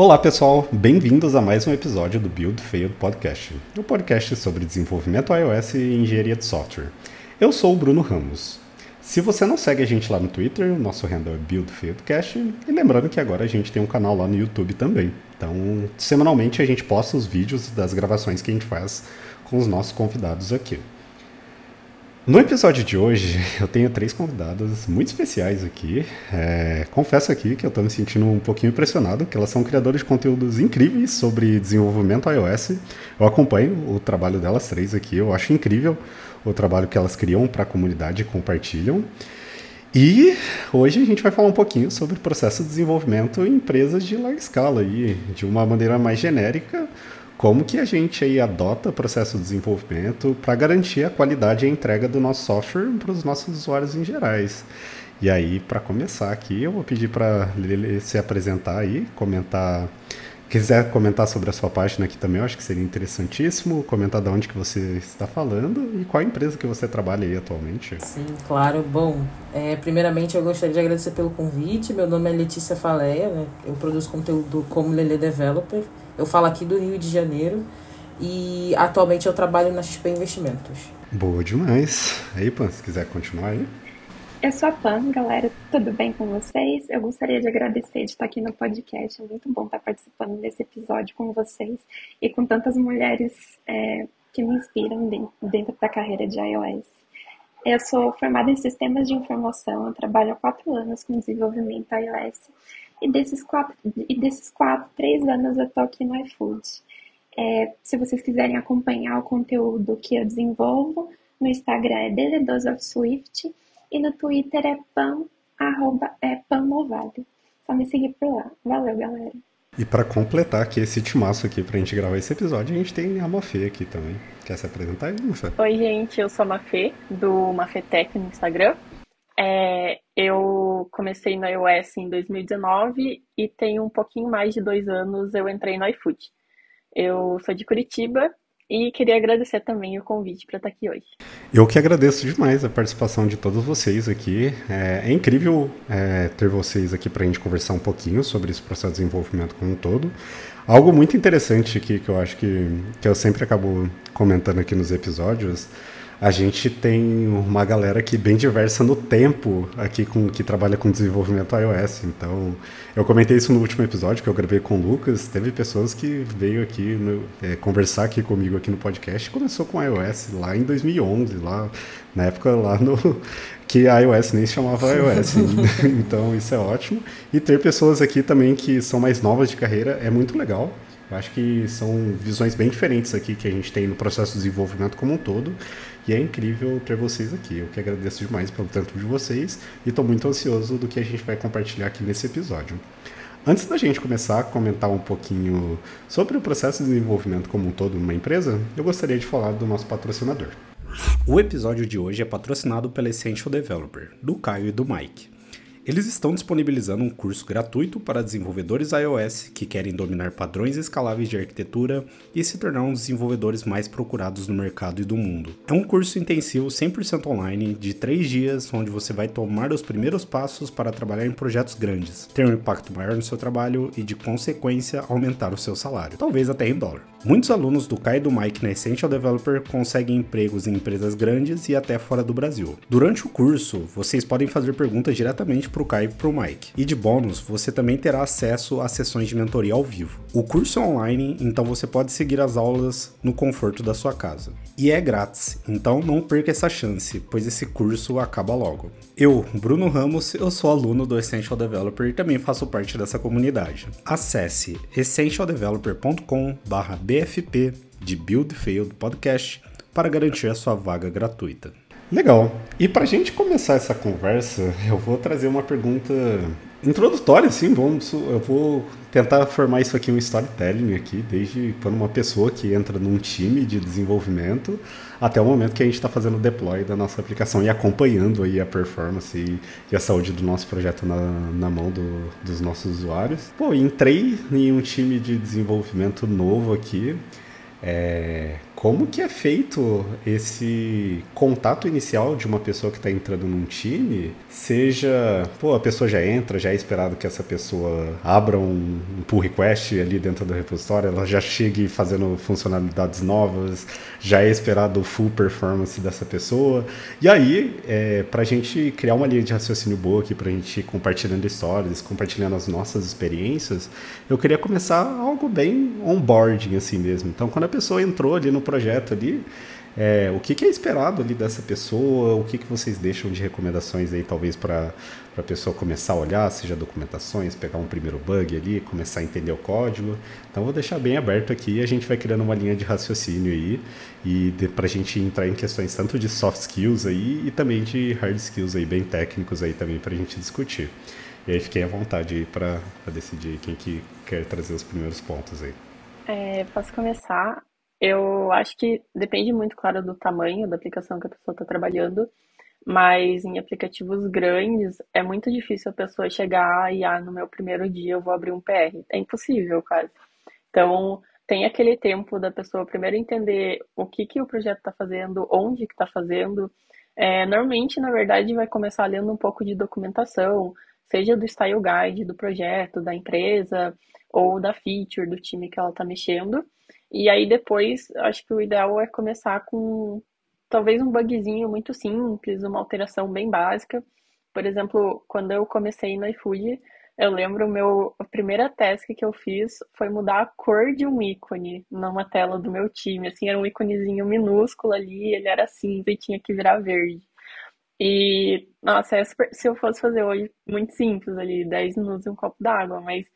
Olá pessoal, bem-vindos a mais um episódio do Build Failed Podcast, o um podcast sobre desenvolvimento iOS e engenharia de software. Eu sou o Bruno Ramos. Se você não segue a gente lá no Twitter, o nosso handle é BuildFieldCast, e lembrando que agora a gente tem um canal lá no YouTube também. Então, semanalmente a gente posta os vídeos das gravações que a gente faz com os nossos convidados aqui. No episódio de hoje, eu tenho três convidadas muito especiais aqui. É, confesso aqui que eu estou me sentindo um pouquinho impressionado, que elas são criadoras de conteúdos incríveis sobre desenvolvimento iOS. Eu acompanho o trabalho delas três aqui, eu acho incrível o trabalho que elas criam para a comunidade e compartilham. E hoje a gente vai falar um pouquinho sobre o processo de desenvolvimento em empresas de larga escala, aí, de uma maneira mais genérica, como que a gente aí adota o processo de desenvolvimento para garantir a qualidade e a entrega do nosso software para os nossos usuários em gerais. E aí, para começar aqui, eu vou pedir para ele se apresentar aí, comentar quiser comentar sobre a sua página aqui também, eu acho que seria interessantíssimo. Comentar de onde que você está falando e qual empresa que você trabalha aí atualmente. Sim, claro. Bom, é, primeiramente eu gostaria de agradecer pelo convite. Meu nome é Letícia Faleia, né? eu produzo conteúdo como Lele Developer. Eu falo aqui do Rio de Janeiro e atualmente eu trabalho na XP Investimentos. Boa demais. Aí, Pan, se quiser continuar aí. Eu sou a Pan, galera, tudo bem com vocês? Eu gostaria de agradecer de estar aqui no podcast. É muito bom estar participando desse episódio com vocês e com tantas mulheres é, que me inspiram dentro da carreira de iOS. Eu sou formada em sistemas de informação, eu trabalho há quatro anos com desenvolvimento iOS e desses quatro, e desses quatro três anos eu tô aqui no iFood. É, se vocês quiserem acompanhar o conteúdo que eu desenvolvo, no Instagram é Deledos of Swift e no Twitter é pan, arroba, é panmovado. Só me seguir por lá. Valeu, galera. E para completar aqui esse timaço aqui pra gente gravar esse episódio, a gente tem a Mafê aqui também. Quer se apresentar aí, Mafê? Oi, gente, eu sou a Mafê, do Mafetec no Instagram. É, eu comecei no iOS em 2019 e tem um pouquinho mais de dois anos eu entrei no iFood. Eu sou de Curitiba e queria agradecer também o convite para estar aqui hoje. Eu que agradeço demais a participação de todos vocês aqui. É, é incrível é, ter vocês aqui para a gente conversar um pouquinho sobre esse processo de desenvolvimento como um todo. Algo muito interessante aqui que eu acho que, que eu sempre acabo comentando aqui nos episódios a gente tem uma galera aqui bem diversa no tempo aqui com que trabalha com desenvolvimento iOS. Então, eu comentei isso no último episódio que eu gravei com o Lucas. Teve pessoas que veio aqui no, é, conversar aqui comigo aqui no podcast. Começou com iOS lá em 2011, lá na época lá no que a iOS nem se chamava iOS. então, isso é ótimo. E ter pessoas aqui também que são mais novas de carreira é muito legal. Eu acho que são visões bem diferentes aqui que a gente tem no processo de desenvolvimento como um todo. E é incrível ter vocês aqui. Eu que agradeço demais pelo tanto de vocês e estou muito ansioso do que a gente vai compartilhar aqui nesse episódio. Antes da gente começar a comentar um pouquinho sobre o processo de desenvolvimento como um todo numa empresa, eu gostaria de falar do nosso patrocinador. O episódio de hoje é patrocinado pela Essential Developer, do Caio e do Mike. Eles estão disponibilizando um curso gratuito para desenvolvedores iOS que querem dominar padrões escaláveis de arquitetura e se tornar um dos desenvolvedores mais procurados no mercado e do mundo. É um curso intensivo 100% online de 3 dias, onde você vai tomar os primeiros passos para trabalhar em projetos grandes, ter um impacto maior no seu trabalho e, de consequência, aumentar o seu salário, talvez até em dólar. Muitos alunos do Kai e do Mike na Essential Developer conseguem empregos em empresas grandes e até fora do Brasil. Durante o curso, vocês podem fazer perguntas diretamente para o Kai e para o Mike. E de bônus, você também terá acesso a sessões de mentoria ao vivo. O curso é online, então você pode seguir as aulas no conforto da sua casa. E é grátis, então não perca essa chance, pois esse curso acaba logo. Eu, Bruno Ramos, eu sou aluno do Essential Developer e também faço parte dessa comunidade. Acesse essentialdeveloper.com/bfp de Build Failed Podcast para garantir a sua vaga gratuita. Legal. E para a gente começar essa conversa, eu vou trazer uma pergunta introdutória, sim. Vamos, eu vou tentar formar isso aqui um storytelling aqui, desde quando uma pessoa que entra num time de desenvolvimento até o momento que a gente está fazendo o deploy da nossa aplicação e acompanhando aí a performance e, e a saúde do nosso projeto na, na mão do, dos nossos usuários. Pô, entrei em um time de desenvolvimento novo aqui. É, como que é feito esse contato inicial de uma pessoa que está entrando num time? Seja, pô, a pessoa já entra, já é esperado que essa pessoa abra um, pull request ali dentro do repositório, ela já chegue fazendo funcionalidades novas, já é esperado o full performance dessa pessoa. E aí, é, para a gente criar uma linha de raciocínio boa aqui, para a gente ir compartilhando histórias, compartilhando as nossas experiências, eu queria começar algo bem onboarding assim mesmo. Então, quando a pessoa entrou ali no projeto ali. É, o que, que, é esperado ali dessa pessoa? O que, que vocês deixam de recomendações aí, talvez, para a pessoa começar a olhar, seja documentações, pegar um primeiro bug ali, começar a entender o código. Então, vou deixar bem aberto aqui e a gente vai criando uma linha de raciocínio aí e para a gente entrar em questões tanto de soft skills aí e também de hard skills aí, bem técnicos aí também para a gente discutir. E aí, fiquem à vontade aí para decidir quem que quer trazer os primeiros pontos aí. É, posso começar? Eu acho que depende muito, claro, do tamanho da aplicação que a pessoa está trabalhando, mas em aplicativos grandes é muito difícil a pessoa chegar e, ah, no meu primeiro dia eu vou abrir um PR. É impossível, quase. Então, tem aquele tempo da pessoa primeiro entender o que, que o projeto está fazendo, onde que está fazendo. É, normalmente, na verdade, vai começar lendo um pouco de documentação, seja do style guide do projeto, da empresa, ou da feature do time que ela está mexendo. E aí depois, acho que o ideal é começar com talvez um bugzinho muito simples, uma alteração bem básica. Por exemplo, quando eu comecei no iFood, eu lembro meu a primeira task que eu fiz foi mudar a cor de um ícone numa tela do meu time. Assim, era um íconezinho minúsculo ali, ele era cinza e tinha que virar verde. E, nossa, é super, se eu fosse fazer hoje, muito simples ali, 10 minutos e um copo d'água, mas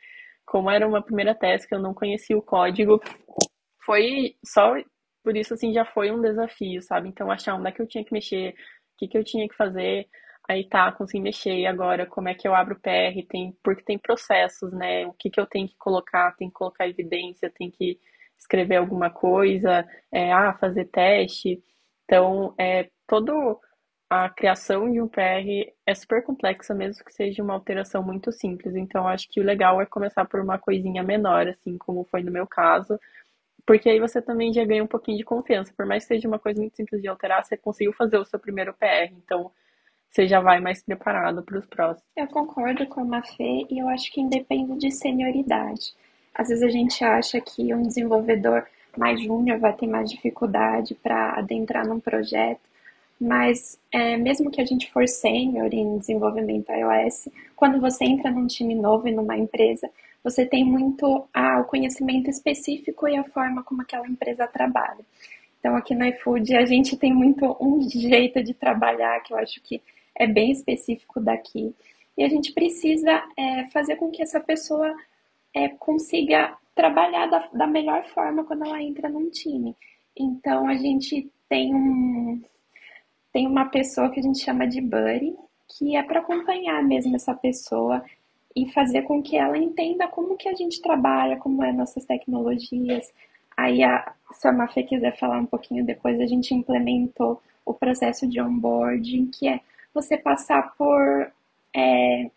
como era uma primeira task, eu não conhecia o código, foi só por isso, assim, já foi um desafio, sabe? Então, achar onde é que eu tinha que mexer, o que, que eu tinha que fazer, aí tá, consegui mexer, e agora como é que eu abro o PR, tem, porque tem processos, né? O que, que eu tenho que colocar, tem que colocar evidência, tem que escrever alguma coisa, é, ah, fazer teste. Então, é, todo a criação de um PR é super complexa, mesmo que seja uma alteração muito simples. Então, acho que o legal é começar por uma coisinha menor, assim como foi no meu caso, porque aí você também já ganha um pouquinho de confiança. Por mais que seja uma coisa muito simples de alterar, você conseguiu fazer o seu primeiro PR. Então, você já vai mais preparado para os próximos. Eu concordo com a Mafê e eu acho que independe de senioridade. Às vezes a gente acha que um desenvolvedor mais júnior vai ter mais dificuldade para adentrar num projeto, mas é, mesmo que a gente for sênior em desenvolvimento iOS, quando você entra num time novo e numa empresa, você tem muito ah, o conhecimento específico e a forma como aquela empresa trabalha. Então, aqui no iFood, a gente tem muito um jeito de trabalhar que eu acho que é bem específico daqui. E a gente precisa é, fazer com que essa pessoa é, consiga trabalhar da, da melhor forma quando ela entra num time. Então, a gente tem um, tem uma pessoa que a gente chama de buddy, que é para acompanhar mesmo essa pessoa e fazer com que ela entenda como que a gente trabalha, como é nossas tecnologias. Aí, a, se a Mafê quiser falar um pouquinho depois, a gente implementou o processo de onboarding, que é você passar por é,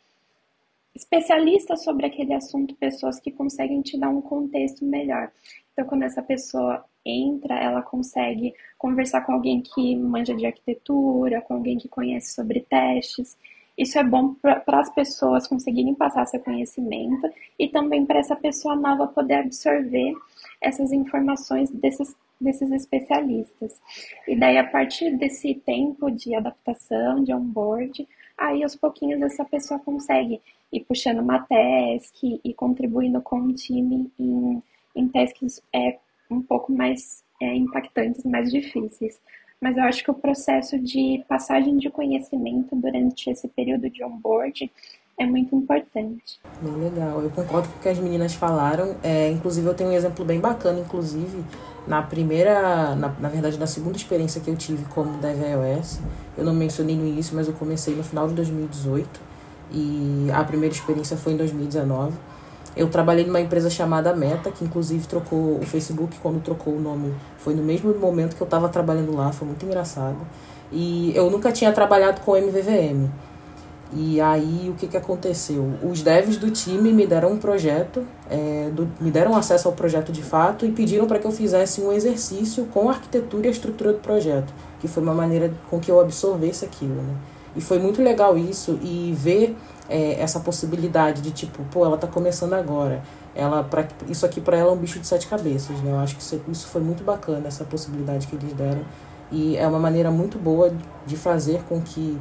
especialistas sobre aquele assunto, pessoas que conseguem te dar um contexto melhor. Então, quando essa pessoa entra, ela consegue conversar com alguém que manja de arquitetura, com alguém que conhece sobre testes. Isso é bom para as pessoas conseguirem passar seu conhecimento e também para essa pessoa nova poder absorver essas informações desses, desses especialistas. E daí, a partir desse tempo de adaptação, de onboard, aí aos pouquinhos essa pessoa consegue ir puxando uma task e contribuindo com o time em, em tasks é, um pouco mais é, impactantes, mais difíceis mas eu acho que o processo de passagem de conhecimento durante esse período de onboard é muito importante. Bem legal, eu concordo com o que as meninas falaram. É, inclusive, eu tenho um exemplo bem bacana, inclusive, na primeira, na, na verdade, na segunda experiência que eu tive como Dev iOS. Eu não mencionei no início, mas eu comecei no final de 2018 e a primeira experiência foi em 2019. Eu trabalhei numa empresa chamada Meta, que inclusive trocou o Facebook quando trocou o nome. Foi no mesmo momento que eu estava trabalhando lá, foi muito engraçado. E eu nunca tinha trabalhado com MVVM. E aí, o que, que aconteceu? Os devs do time me deram um projeto, é, do, me deram acesso ao projeto de fato e pediram para que eu fizesse um exercício com a arquitetura e a estrutura do projeto, que foi uma maneira com que eu absorvesse aquilo. Né? E foi muito legal isso e ver é, essa possibilidade de tipo, pô, ela está começando agora. Ela, pra, isso aqui para ela é um bicho de sete cabeças. Né? Eu acho que isso, isso foi muito bacana, essa possibilidade que eles deram. E é uma maneira muito boa de fazer com que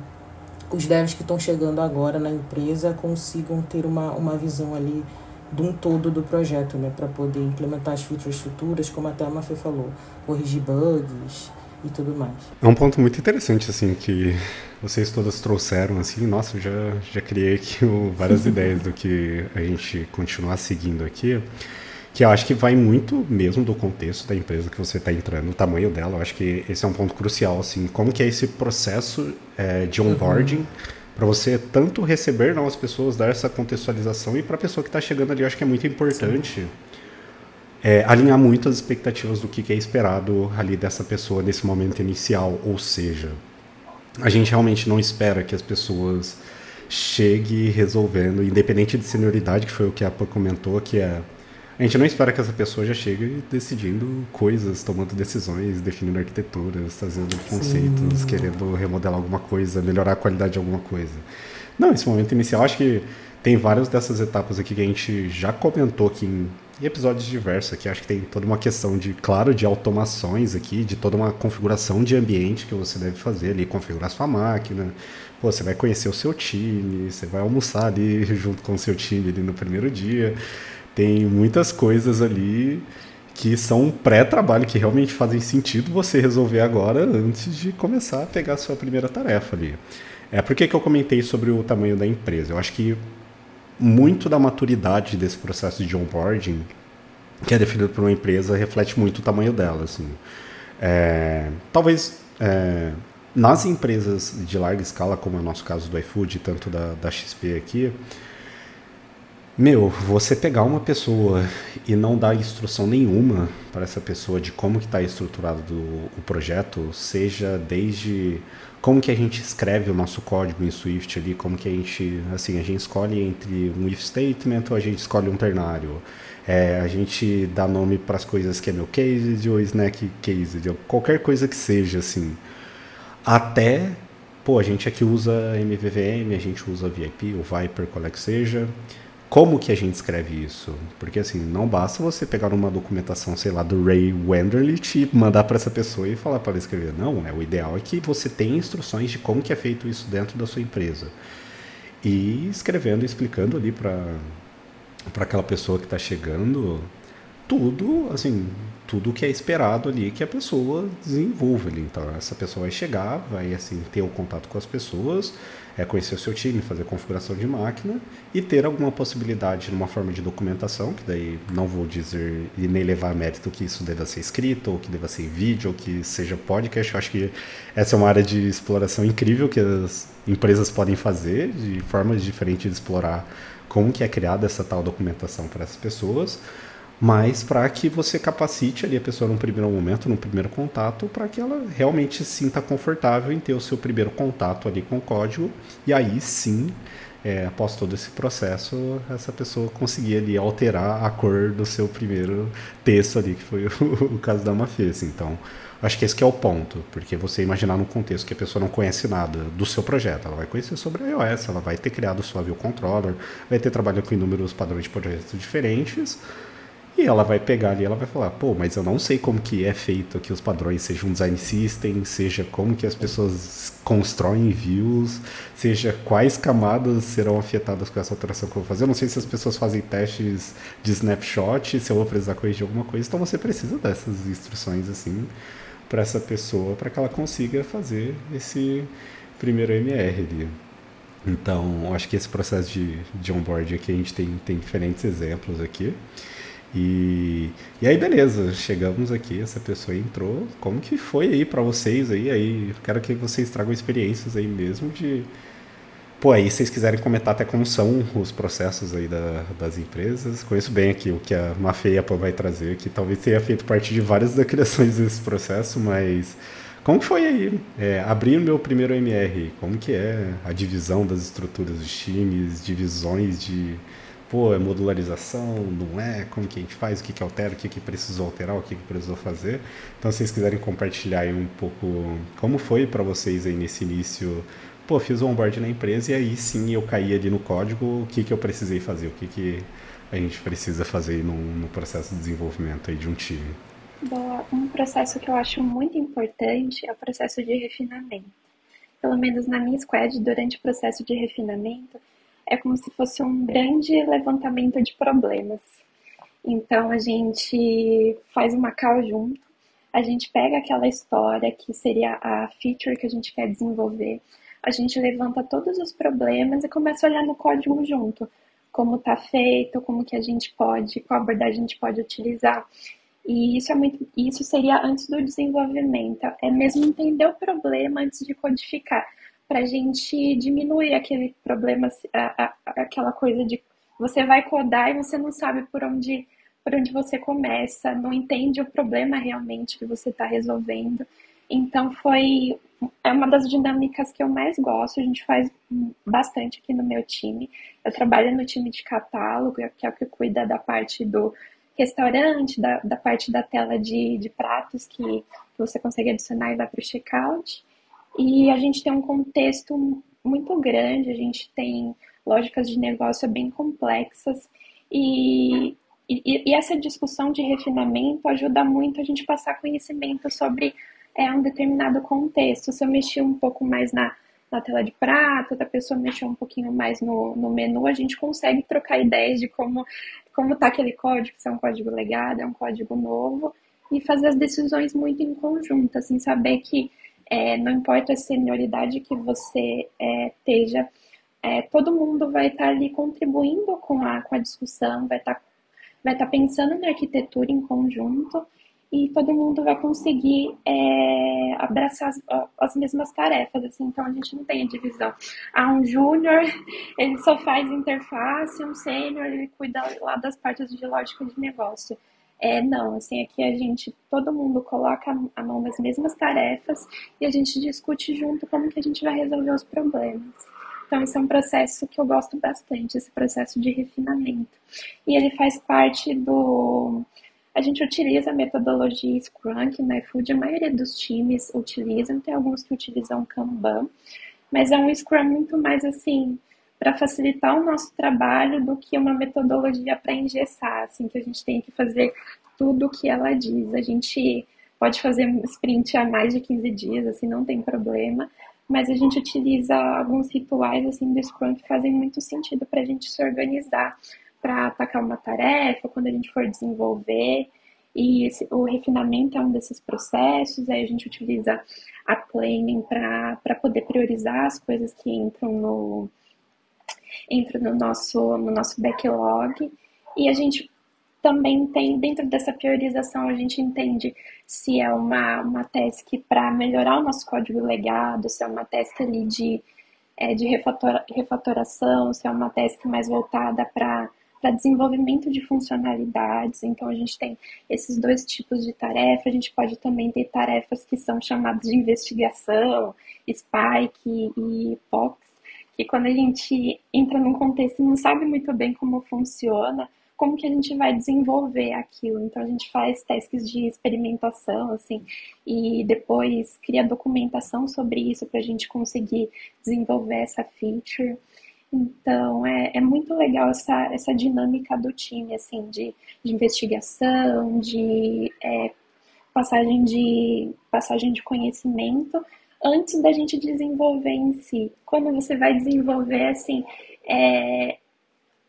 os devs que estão chegando agora na empresa consigam ter uma, uma visão ali de um todo do projeto, né, para poder implementar as features futuras, como até a Mafê falou, corrigir bugs e tudo mais. É um ponto muito interessante assim que vocês todas trouxeram assim, nossa, já já criei aqui várias ideias do que a gente continuar seguindo aqui que eu acho que vai muito mesmo do contexto da empresa que você está entrando, o tamanho dela. Eu acho que esse é um ponto crucial, assim, como que é esse processo é, de onboarding uhum. para você tanto receber novas pessoas, dar essa contextualização e para a pessoa que está chegando ali, eu acho que é muito importante é, alinhar muito as expectativas do que, que é esperado ali dessa pessoa nesse momento inicial, ou seja, a gente realmente não espera que as pessoas cheguem resolvendo, independente de senioridade, que foi o que a Apa comentou, que é a gente não espera que essa pessoa já chegue decidindo coisas, tomando decisões, definindo arquiteturas, fazendo conceitos, Sim. querendo remodelar alguma coisa, melhorar a qualidade de alguma coisa. Não, esse momento inicial, acho que tem várias dessas etapas aqui que a gente já comentou aqui em episódios diversos aqui. Acho que tem toda uma questão de, claro, de automações aqui, de toda uma configuração de ambiente que você deve fazer ali, configurar sua máquina. Pô, você vai conhecer o seu time, você vai almoçar ali junto com o seu time ali no primeiro dia. Tem muitas coisas ali que são pré-trabalho, que realmente fazem sentido você resolver agora antes de começar a pegar a sua primeira tarefa ali. É por que eu comentei sobre o tamanho da empresa. Eu acho que muito da maturidade desse processo de onboarding, que é definido por uma empresa, reflete muito o tamanho dela. Assim. É, talvez é, nas empresas de larga escala, como é o nosso caso do iFood, tanto da, da XP aqui, meu, você pegar uma pessoa e não dar instrução nenhuma para essa pessoa de como que está estruturado do, o projeto, seja desde como que a gente escreve o nosso código em Swift ali, como que a gente, assim, a gente escolhe entre um if statement ou a gente escolhe um ternário. É, a gente dá nome para as coisas que é meu case ou snack case, qualquer coisa que seja, assim. Até, pô, a gente aqui usa MVVM, a gente usa VIP ou Viper, qual é que seja como que a gente escreve isso? Porque assim, não basta você pegar uma documentação, sei lá, do Ray Wenderlich e mandar para essa pessoa e falar para ela escrever. Não, né? O ideal é que você tenha instruções de como que é feito isso dentro da sua empresa. E escrevendo, explicando ali para para aquela pessoa que está chegando tudo, assim, tudo que é esperado ali que a pessoa desenvolva ali. Então, essa pessoa vai chegar, vai assim ter o um contato com as pessoas, é conhecer o seu time, fazer configuração de máquina e ter alguma possibilidade numa forma de documentação, que daí não vou dizer e nem levar mérito que isso deva ser escrito, ou que deva ser vídeo, ou que seja podcast. Eu acho que essa é uma área de exploração incrível que as empresas podem fazer, de formas diferentes de explorar como que é criada essa tal documentação para essas pessoas mas para que você capacite ali a pessoa num primeiro momento, num primeiro contato, para que ela realmente se sinta confortável em ter o seu primeiro contato ali com o código, e aí sim, é, após todo esse processo, essa pessoa conseguir ali alterar a cor do seu primeiro texto ali, que foi o, o caso da Mafia. Assim. Então, acho que esse que é o ponto, porque você imaginar num contexto que a pessoa não conhece nada do seu projeto, ela vai conhecer sobre iOS, ela vai ter criado seu View Controller, vai ter trabalhado com inúmeros padrões de projetos diferentes, e ela vai pegar ali, ela vai falar, pô, mas eu não sei como que é feito aqui os padrões, seja um design system, seja como que as pessoas constroem views, seja quais camadas serão afetadas com essa alteração que eu vou fazer. Eu não sei se as pessoas fazem testes de snapshot, se eu vou precisar corrigir alguma coisa. Então você precisa dessas instruções assim para essa pessoa, para que ela consiga fazer esse primeiro MR ali. Então, acho que esse processo de, de onboard aqui a gente tem, tem diferentes exemplos aqui. E, e aí, beleza, chegamos aqui, essa pessoa entrou. Como que foi aí para vocês aí? Aí, quero que vocês tragam experiências aí mesmo de. Pô, aí vocês quiserem comentar até como são os processos aí da, das empresas. Conheço bem aqui o que a Mafei vai trazer, que talvez tenha feito parte de várias das criações desse processo, mas Como foi aí é, abrir o meu primeiro MR? Como que é a divisão das estruturas dos times, divisões de pô, é modularização, não é, como que a gente faz, o que, que altera, o que, que precisou alterar, o que, que precisou fazer. Então, se vocês quiserem compartilhar aí um pouco como foi para vocês aí nesse início, pô, fiz o onboard na empresa e aí sim eu caí ali no código, o que, que eu precisei fazer, o que, que a gente precisa fazer no, no processo de desenvolvimento aí de um time. Boa. Um processo que eu acho muito importante é o processo de refinamento. Pelo menos na minha squad, durante o processo de refinamento, é como se fosse um grande levantamento de problemas. Então a gente faz uma call junto, a gente pega aquela história que seria a feature que a gente quer desenvolver, a gente levanta todos os problemas e começa a olhar no código junto, como está feito, como que a gente pode, qual abordagem a gente pode utilizar. E isso é muito, isso seria antes do desenvolvimento, é mesmo entender o problema antes de codificar para a gente diminuir aquele problema, aquela coisa de você vai codar e você não sabe por onde, por onde você começa, não entende o problema realmente que você está resolvendo. Então foi é uma das dinâmicas que eu mais gosto, a gente faz bastante aqui no meu time. Eu trabalho no time de catálogo, que é o que cuida da parte do restaurante, da, da parte da tela de, de pratos que, que você consegue adicionar e vai para o checkout. E a gente tem um contexto muito grande, a gente tem lógicas de negócio bem complexas e, e, e essa discussão de refinamento ajuda muito a gente passar conhecimento sobre é, um determinado contexto. Se eu mexer um pouco mais na, na tela de prato, outra pessoa mexer um pouquinho mais no, no menu, a gente consegue trocar ideias de como como está aquele código, se é um código legado, é um código novo, e fazer as decisões muito em conjunto, assim, saber que é, não importa a senioridade que você é, esteja, é, todo mundo vai estar tá ali contribuindo com a, com a discussão, vai estar tá, vai tá pensando na arquitetura em conjunto e todo mundo vai conseguir é, abraçar as, as, mesmas tarefas, assim, então a gente não tem a divisão. Há um júnior, ele só faz interface, um sênior, ele cuida lá das partes de lógica de negócio. É, não, assim, aqui a gente, todo mundo coloca a mão nas mesmas tarefas e a gente discute junto como que a gente vai resolver os problemas. Então, esse é um processo que eu gosto bastante, esse processo de refinamento. E ele faz parte do. A gente utiliza a metodologia Scrum, que na iFood a maioria dos times utilizam, tem alguns que utilizam Kanban, mas é um Scrum muito mais assim, para facilitar o nosso trabalho do que uma metodologia para engessar, assim, que a gente tem que fazer tudo o que ela diz. A gente pode fazer um sprint a mais de 15 dias, assim, não tem problema, mas a gente utiliza alguns rituais, assim, do Scrum que fazem muito sentido para a gente se organizar para atacar uma tarefa, quando a gente for desenvolver, e esse, o refinamento é um desses processos, aí a gente utiliza a planning para poder priorizar as coisas que entram no, entra no nosso, no nosso backlog e a gente também tem, dentro dessa priorização, a gente entende se é uma, uma task para melhorar o nosso código legado, se é uma task ali de, é, de refatora, refatoração, se é uma task mais voltada para para desenvolvimento de funcionalidades. Então, a gente tem esses dois tipos de tarefa. A gente pode também ter tarefas que são chamadas de investigação, Spike e POC, que quando a gente entra num contexto e não sabe muito bem como funciona, como que a gente vai desenvolver aquilo. Então a gente faz testes de experimentação, assim, e depois cria documentação sobre isso para a gente conseguir desenvolver essa feature. Então é, é muito legal essa, essa dinâmica do time, assim, de, de investigação, de é, passagem de passagem de conhecimento antes da gente desenvolver em si. Quando você vai desenvolver, assim, é,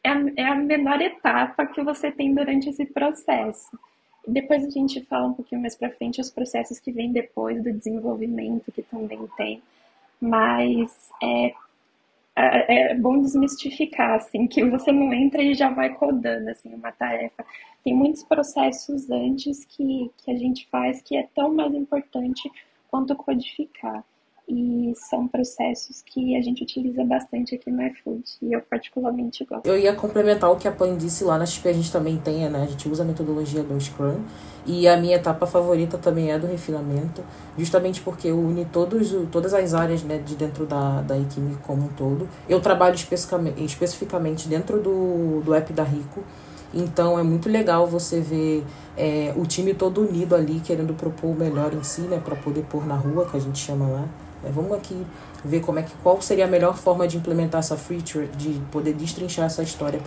é, a, é a menor etapa que você tem durante esse processo. Depois a gente fala um pouquinho mais para frente os processos que vêm depois do desenvolvimento, que também tem. Mas é, é, é bom desmistificar, assim, que você não entra e já vai codando, assim, uma tarefa. Tem muitos processos antes que, que a gente faz que é tão mais importante quanto codificar. e são processos que a gente utiliza bastante aqui no iFood e eu particularmente gosto. Eu ia complementar o que a Pan disse lá na XP, a gente também tem, né? A gente usa a metodologia do Scrum e a minha etapa favorita também é do refinamento, justamente porque une todos, todas as áreas né, de dentro da, da equipe como um todo. Eu trabalho especificamente, especificamente dentro do, do app da Rico, então é muito legal você ver é, o time todo unido ali, querendo propor o melhor em si, né, para poder pôr na rua, que a gente chama lá. Vamos aqui ver como é que, qual seria a melhor forma de implementar essa feature, de poder destrinchar essa história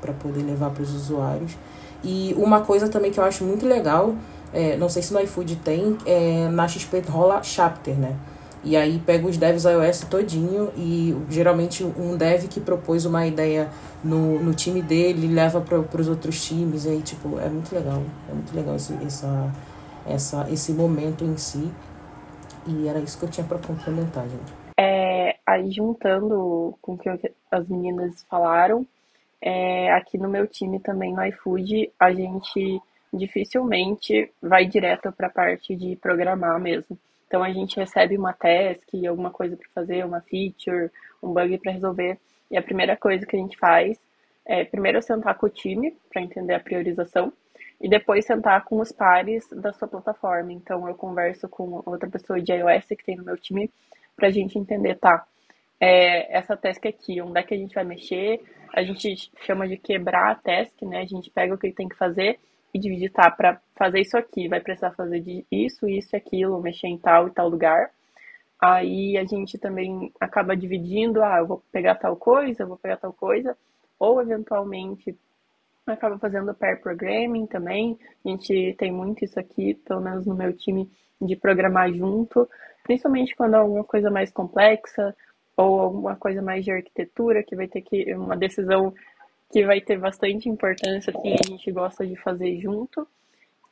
para poder levar para os usuários. E uma coisa também que eu acho muito legal, é, não sei se no iFood tem, é, na XP rola chapter, né? E aí pega os devs iOS todinho e geralmente um dev que propôs uma ideia no, no time dele leva para os outros times. Aí, tipo, é muito legal. É muito legal esse, essa, essa, esse momento em si. E era isso que eu tinha para complementar, gente. É, aí juntando com o que as meninas falaram, é, aqui no meu time também no iFood, a gente dificilmente vai direto para a parte de programar mesmo. Então a gente recebe uma task, alguma coisa para fazer, uma feature, um bug para resolver, e a primeira coisa que a gente faz é primeiro sentar com o time para entender a priorização e depois sentar com os pares da sua plataforma. Então eu converso com outra pessoa de iOS que tem no meu time para a gente entender, tá? É, essa task aqui, onde é que a gente vai mexer? A gente chama de quebrar a task, né? A gente pega o que tem que fazer e divide, tá? Para fazer isso aqui, vai precisar fazer isso, isso e aquilo, mexer em tal e tal lugar. Aí a gente também acaba dividindo, ah, eu vou pegar tal coisa, eu vou pegar tal coisa, ou eventualmente acaba fazendo pair programming também. A gente tem muito isso aqui, pelo menos no meu time, de programar junto, principalmente quando é alguma coisa mais complexa ou alguma coisa mais de arquitetura que vai ter que uma decisão que vai ter bastante importância, assim, a gente gosta de fazer junto.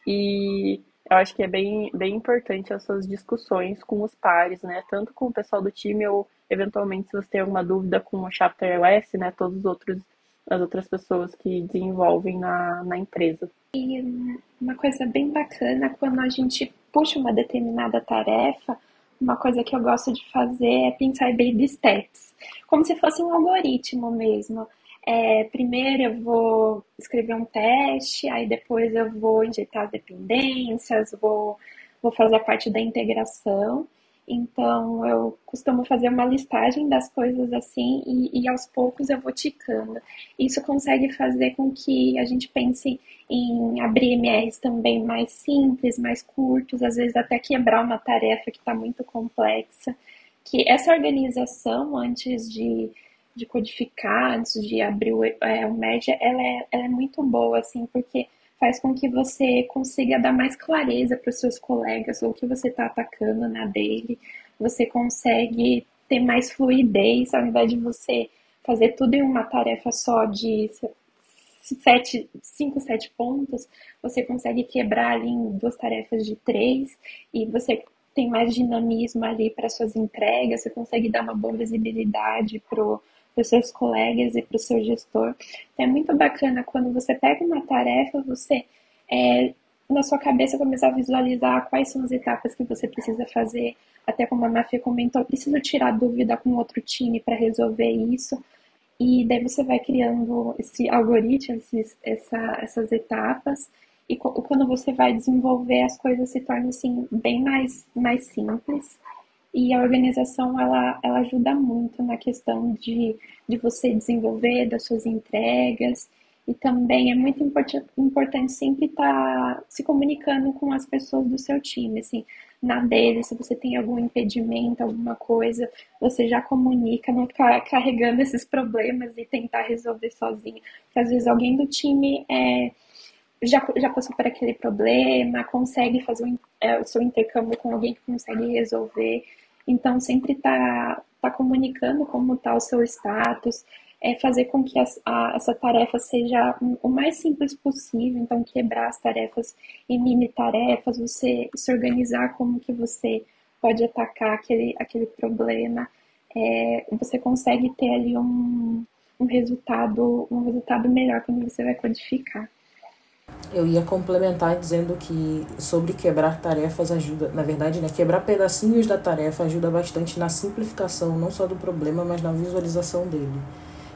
E eu acho que é bem, bem importante essas discussões com os pares, né? Tanto com o pessoal do time ou, eventualmente, se você tem alguma dúvida com o Chapter OS, né? Todos os outros as outras pessoas que desenvolvem na, na empresa. E uma coisa bem bacana, quando a gente puxa uma determinada tarefa, uma coisa que eu gosto de fazer é pensar em baby steps, como se fosse um algoritmo mesmo. É, primeiro eu vou escrever um teste, aí depois eu vou injetar as dependências, vou, vou fazer a parte da integração. Então eu costumo fazer uma listagem das coisas assim e, e, aos poucos eu vou ticando. Isso consegue fazer com que a gente pense em abrir MRs também mais simples, mais curtos, às vezes até quebrar uma tarefa que está muito complexa. Que essa organização antes de de codificar, antes de abrir o, é, o média, ela é, ela é muito boa, assim, porque faz com que você consiga dar mais clareza para os seus colegas o que você está atacando na dele, você consegue ter mais fluidez, ao invés de você fazer tudo em uma tarefa só de sete, cinco, sete pontos, você consegue quebrar ali em duas tarefas de três e você tem mais dinamismo ali para suas entregas, você consegue dar uma boa visibilidade pro para os seus colegas e para o seu gestor. Então, é muito bacana quando você pega uma tarefa, você é, na sua cabeça começar a visualizar quais são as etapas que você precisa fazer. Até como a Mafia comentou, preciso tirar dúvida com outro time para resolver isso. E daí você vai criando esse algoritmo, esses, essa, essas etapas. E quando você vai desenvolver, as coisas se tornam assim, bem mais, mais simples. E a organização, ela, ela ajuda muito na questão de, de você desenvolver das suas entregas. E também é muito importante, importante sempre estar tá se comunicando com as pessoas do seu time, assim, na dele, se você tem algum impedimento, alguma coisa, você já comunica, não ficar carregando esses problemas e tentar resolver sozinho. Porque às vezes alguém do time é, já, já passou por aquele problema, consegue fazer o, é, o seu intercâmbio com alguém que consegue resolver. Então, sempre tá, tá comunicando como está o seu status, é fazer com que as, a, essa tarefa seja o mais simples possível, então quebrar as tarefas em mini tarefas, você se organizar como que você pode atacar aquele, aquele problema, é, você consegue ter ali um, um resultado um resultado melhor quando você vai codificar. Eu ia complementar dizendo que sobre quebrar tarefas ajuda, na verdade, né, quebrar pedacinhos da tarefa ajuda bastante na simplificação, não só do problema, mas na visualização dele.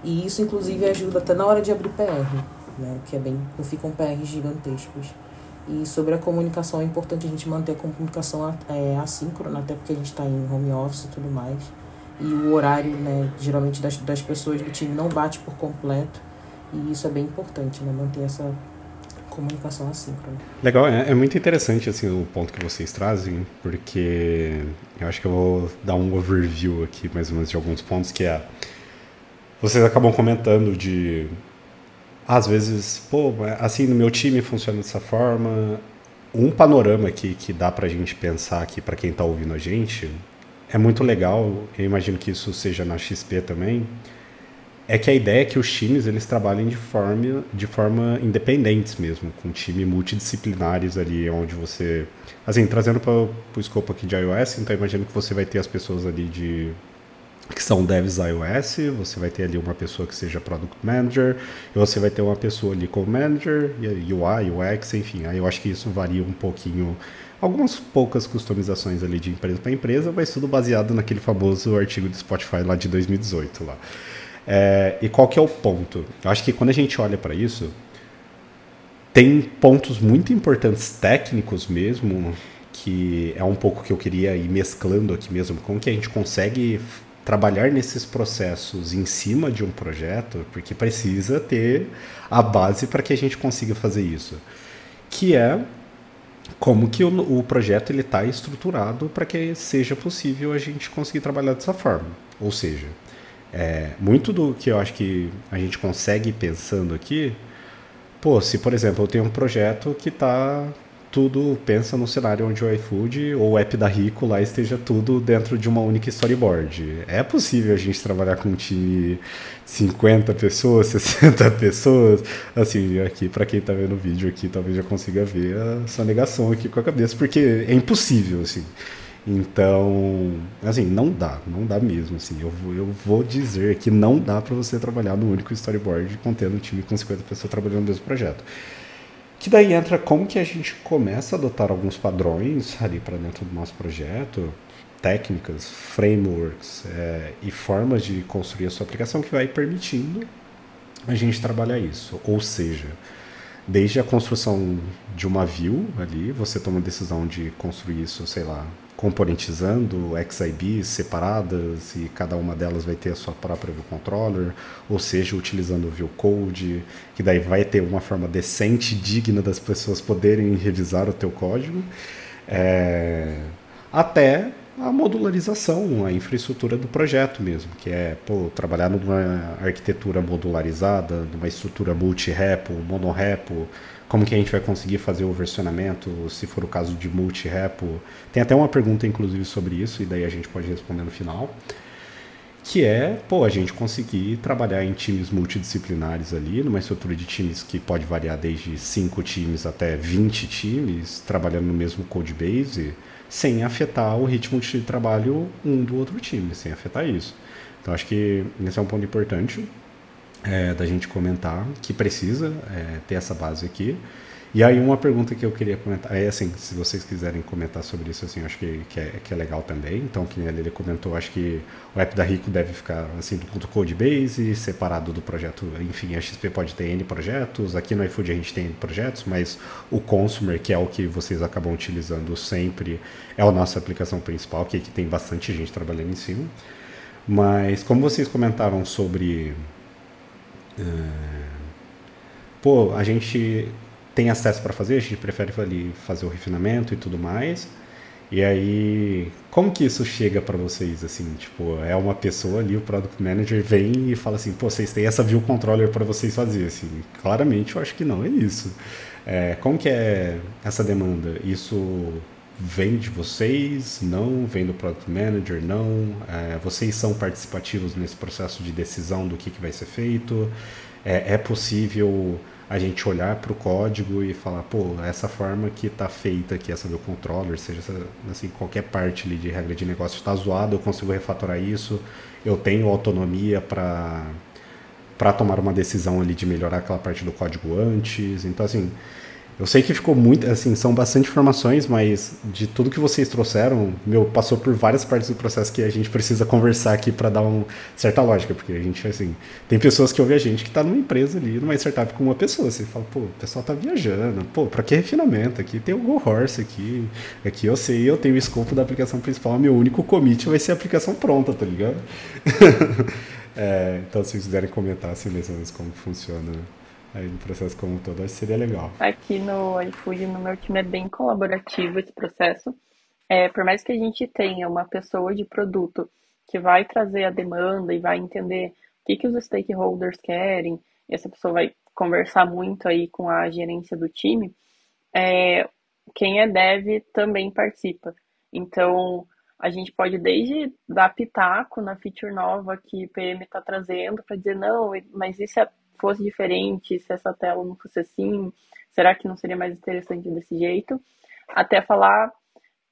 E isso, inclusive, ajuda até na hora de abrir PR, né, que é bem, não ficam PRs gigantescos. E sobre a comunicação, é importante a gente manter a comunicação é, assíncrona, até porque a gente está em home office e tudo mais. E o horário, né, geralmente das, das pessoas do time não bate por completo. E isso é bem importante, né, manter essa comunicação assíncrona. Legal, é, é, muito interessante assim o ponto que vocês trazem, porque eu acho que eu vou dar um overview aqui mais ou menos de alguns pontos que é vocês acabam comentando de às vezes, pô, assim no meu time funciona dessa forma. Um panorama aqui que dá pra gente pensar aqui para quem tá ouvindo a gente é muito legal. Eu imagino que isso seja na XP também é que a ideia é que os times eles trabalhem de forma, de forma independentes mesmo, com time multidisciplinares ali, onde você. Assim, trazendo para o escopo aqui de iOS, então imagino que você vai ter as pessoas ali de. que são devs iOS, você vai ter ali uma pessoa que seja Product Manager, e você vai ter uma pessoa ali como Manager, UI, UX, enfim. Aí eu acho que isso varia um pouquinho algumas poucas customizações ali de empresa para empresa, mas tudo baseado naquele famoso artigo do Spotify lá de 2018 lá. É, e qual que é o ponto? Eu acho que quando a gente olha para isso, tem pontos muito importantes técnicos mesmo, que é um pouco que eu queria ir mesclando aqui mesmo, como que a gente consegue trabalhar nesses processos em cima de um projeto, porque precisa ter a base para que a gente consiga fazer isso, que é como que o, o projeto ele está estruturado para que seja possível a gente conseguir trabalhar dessa forma, ou seja, é, muito do que eu acho que a gente consegue pensando aqui, pô, se por exemplo eu tenho um projeto que está tudo pensa no cenário onde o iFood ou o app da Rico lá esteja tudo dentro de uma única storyboard. É possível a gente trabalhar com um time de 50 pessoas, 60 pessoas. Assim, aqui para quem está vendo o vídeo aqui, talvez já consiga ver a sua negação aqui com a cabeça, porque é impossível, assim. Então, assim, não dá, não dá mesmo, assim. Eu, eu vou dizer que não dá para você trabalhar no único storyboard contendo um time com 50 pessoas trabalhando no mesmo projeto. Que daí entra como que a gente começa a adotar alguns padrões ali para dentro do nosso projeto, técnicas, frameworks é, e formas de construir a sua aplicação que vai permitindo a gente trabalhar isso. Ou seja, desde a construção de uma view ali, você toma a decisão de construir isso, sei lá, componentizando XIBs separadas e cada uma delas vai ter a sua própria view controller, ou seja, utilizando o view code, que daí vai ter uma forma decente, digna das pessoas poderem revisar o teu código, é, até a modularização, a infraestrutura do projeto mesmo, que é pô, trabalhar numa arquitetura modularizada, numa estrutura multi-repo, mono-repo, como que a gente vai conseguir fazer o versionamento, se for o caso de multi-repo. Tem até uma pergunta, inclusive, sobre isso, e daí a gente pode responder no final. Que é, pô, a gente conseguir trabalhar em times multidisciplinares ali, numa estrutura de times que pode variar desde 5 times até 20 times, trabalhando no mesmo code base, sem afetar o ritmo de trabalho um do outro time, sem afetar isso. Então acho que esse é um ponto importante é, da gente comentar que precisa é, ter essa base aqui. E aí uma pergunta que eu queria comentar, é assim, se vocês quiserem comentar sobre isso, assim, acho que, que, é, que é legal também. Então, que ele comentou, acho que o app da Rico deve ficar assim do code base, separado do projeto. Enfim, a XP pode ter N projetos, aqui no iFood a gente tem N projetos, mas o Consumer, que é o que vocês acabam utilizando sempre, é a nossa aplicação principal, que, que tem bastante gente trabalhando em cima. Mas como vocês comentaram sobre é, pô, a gente tem acesso para fazer, a gente prefere ali fazer o refinamento e tudo mais. E aí, como que isso chega para vocês assim, tipo, é uma pessoa ali, o product manager vem e fala assim, pô, vocês têm essa view controller para vocês fazer assim. Claramente, eu acho que não é isso. É, como que é essa demanda? Isso vem de vocês? Não vem do product manager? Não? É, vocês são participativos nesse processo de decisão do que, que vai ser feito? É, é possível a gente olhar para o código e falar, pô, essa forma que está feita aqui, essa do controller, seja assim, qualquer parte ali de regra de negócio está zoado, eu consigo refatorar isso, eu tenho autonomia para para tomar uma decisão ali de melhorar aquela parte do código antes. Então, assim, eu sei que ficou muito, assim, são bastante informações, mas de tudo que vocês trouxeram, meu, passou por várias partes do processo que a gente precisa conversar aqui para dar uma certa lógica, porque a gente, assim, tem pessoas que ouvem a gente que está numa empresa ali, numa startup com uma pessoa, você fala, pô, o pessoal tá viajando, pô, para que refinamento? Aqui tem o Go Horse aqui, aqui eu sei, eu tenho o escopo da aplicação principal, meu único commit vai ser a aplicação pronta, tá ligado? é, então, se vocês quiserem comentar assim mesmo como funciona aí no processo como um todo, acho que seria legal. Aqui no iFood, no meu time, é bem colaborativo esse processo. É, por mais que a gente tenha uma pessoa de produto que vai trazer a demanda e vai entender o que, que os stakeholders querem, e essa pessoa vai conversar muito aí com a gerência do time, é, quem é dev também participa. Então, a gente pode desde dar pitaco na feature nova que o PM está trazendo para dizer, não, mas isso é fosse diferente, se essa tela não fosse assim, será que não seria mais interessante desse jeito? Até falar,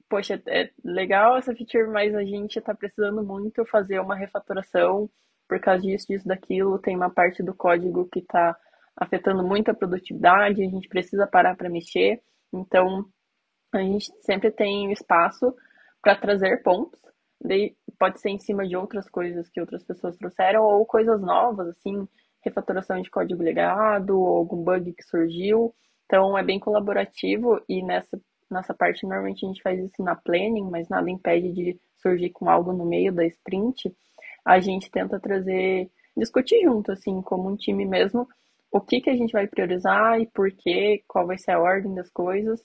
poxa, é legal essa feature, mas a gente está precisando muito fazer uma refatoração por causa disso, disso, daquilo, tem uma parte do código que está afetando muito a produtividade, a gente precisa parar para mexer, então a gente sempre tem espaço para trazer pontos, pode ser em cima de outras coisas que outras pessoas trouxeram ou coisas novas, assim, refatoração de código legado ou algum bug que surgiu. Então é bem colaborativo e nessa, nessa parte normalmente a gente faz isso na planning, mas nada impede de surgir com algo no meio da sprint. A gente tenta trazer, discutir junto, assim, como um time mesmo, o que, que a gente vai priorizar e por quê, qual vai ser a ordem das coisas.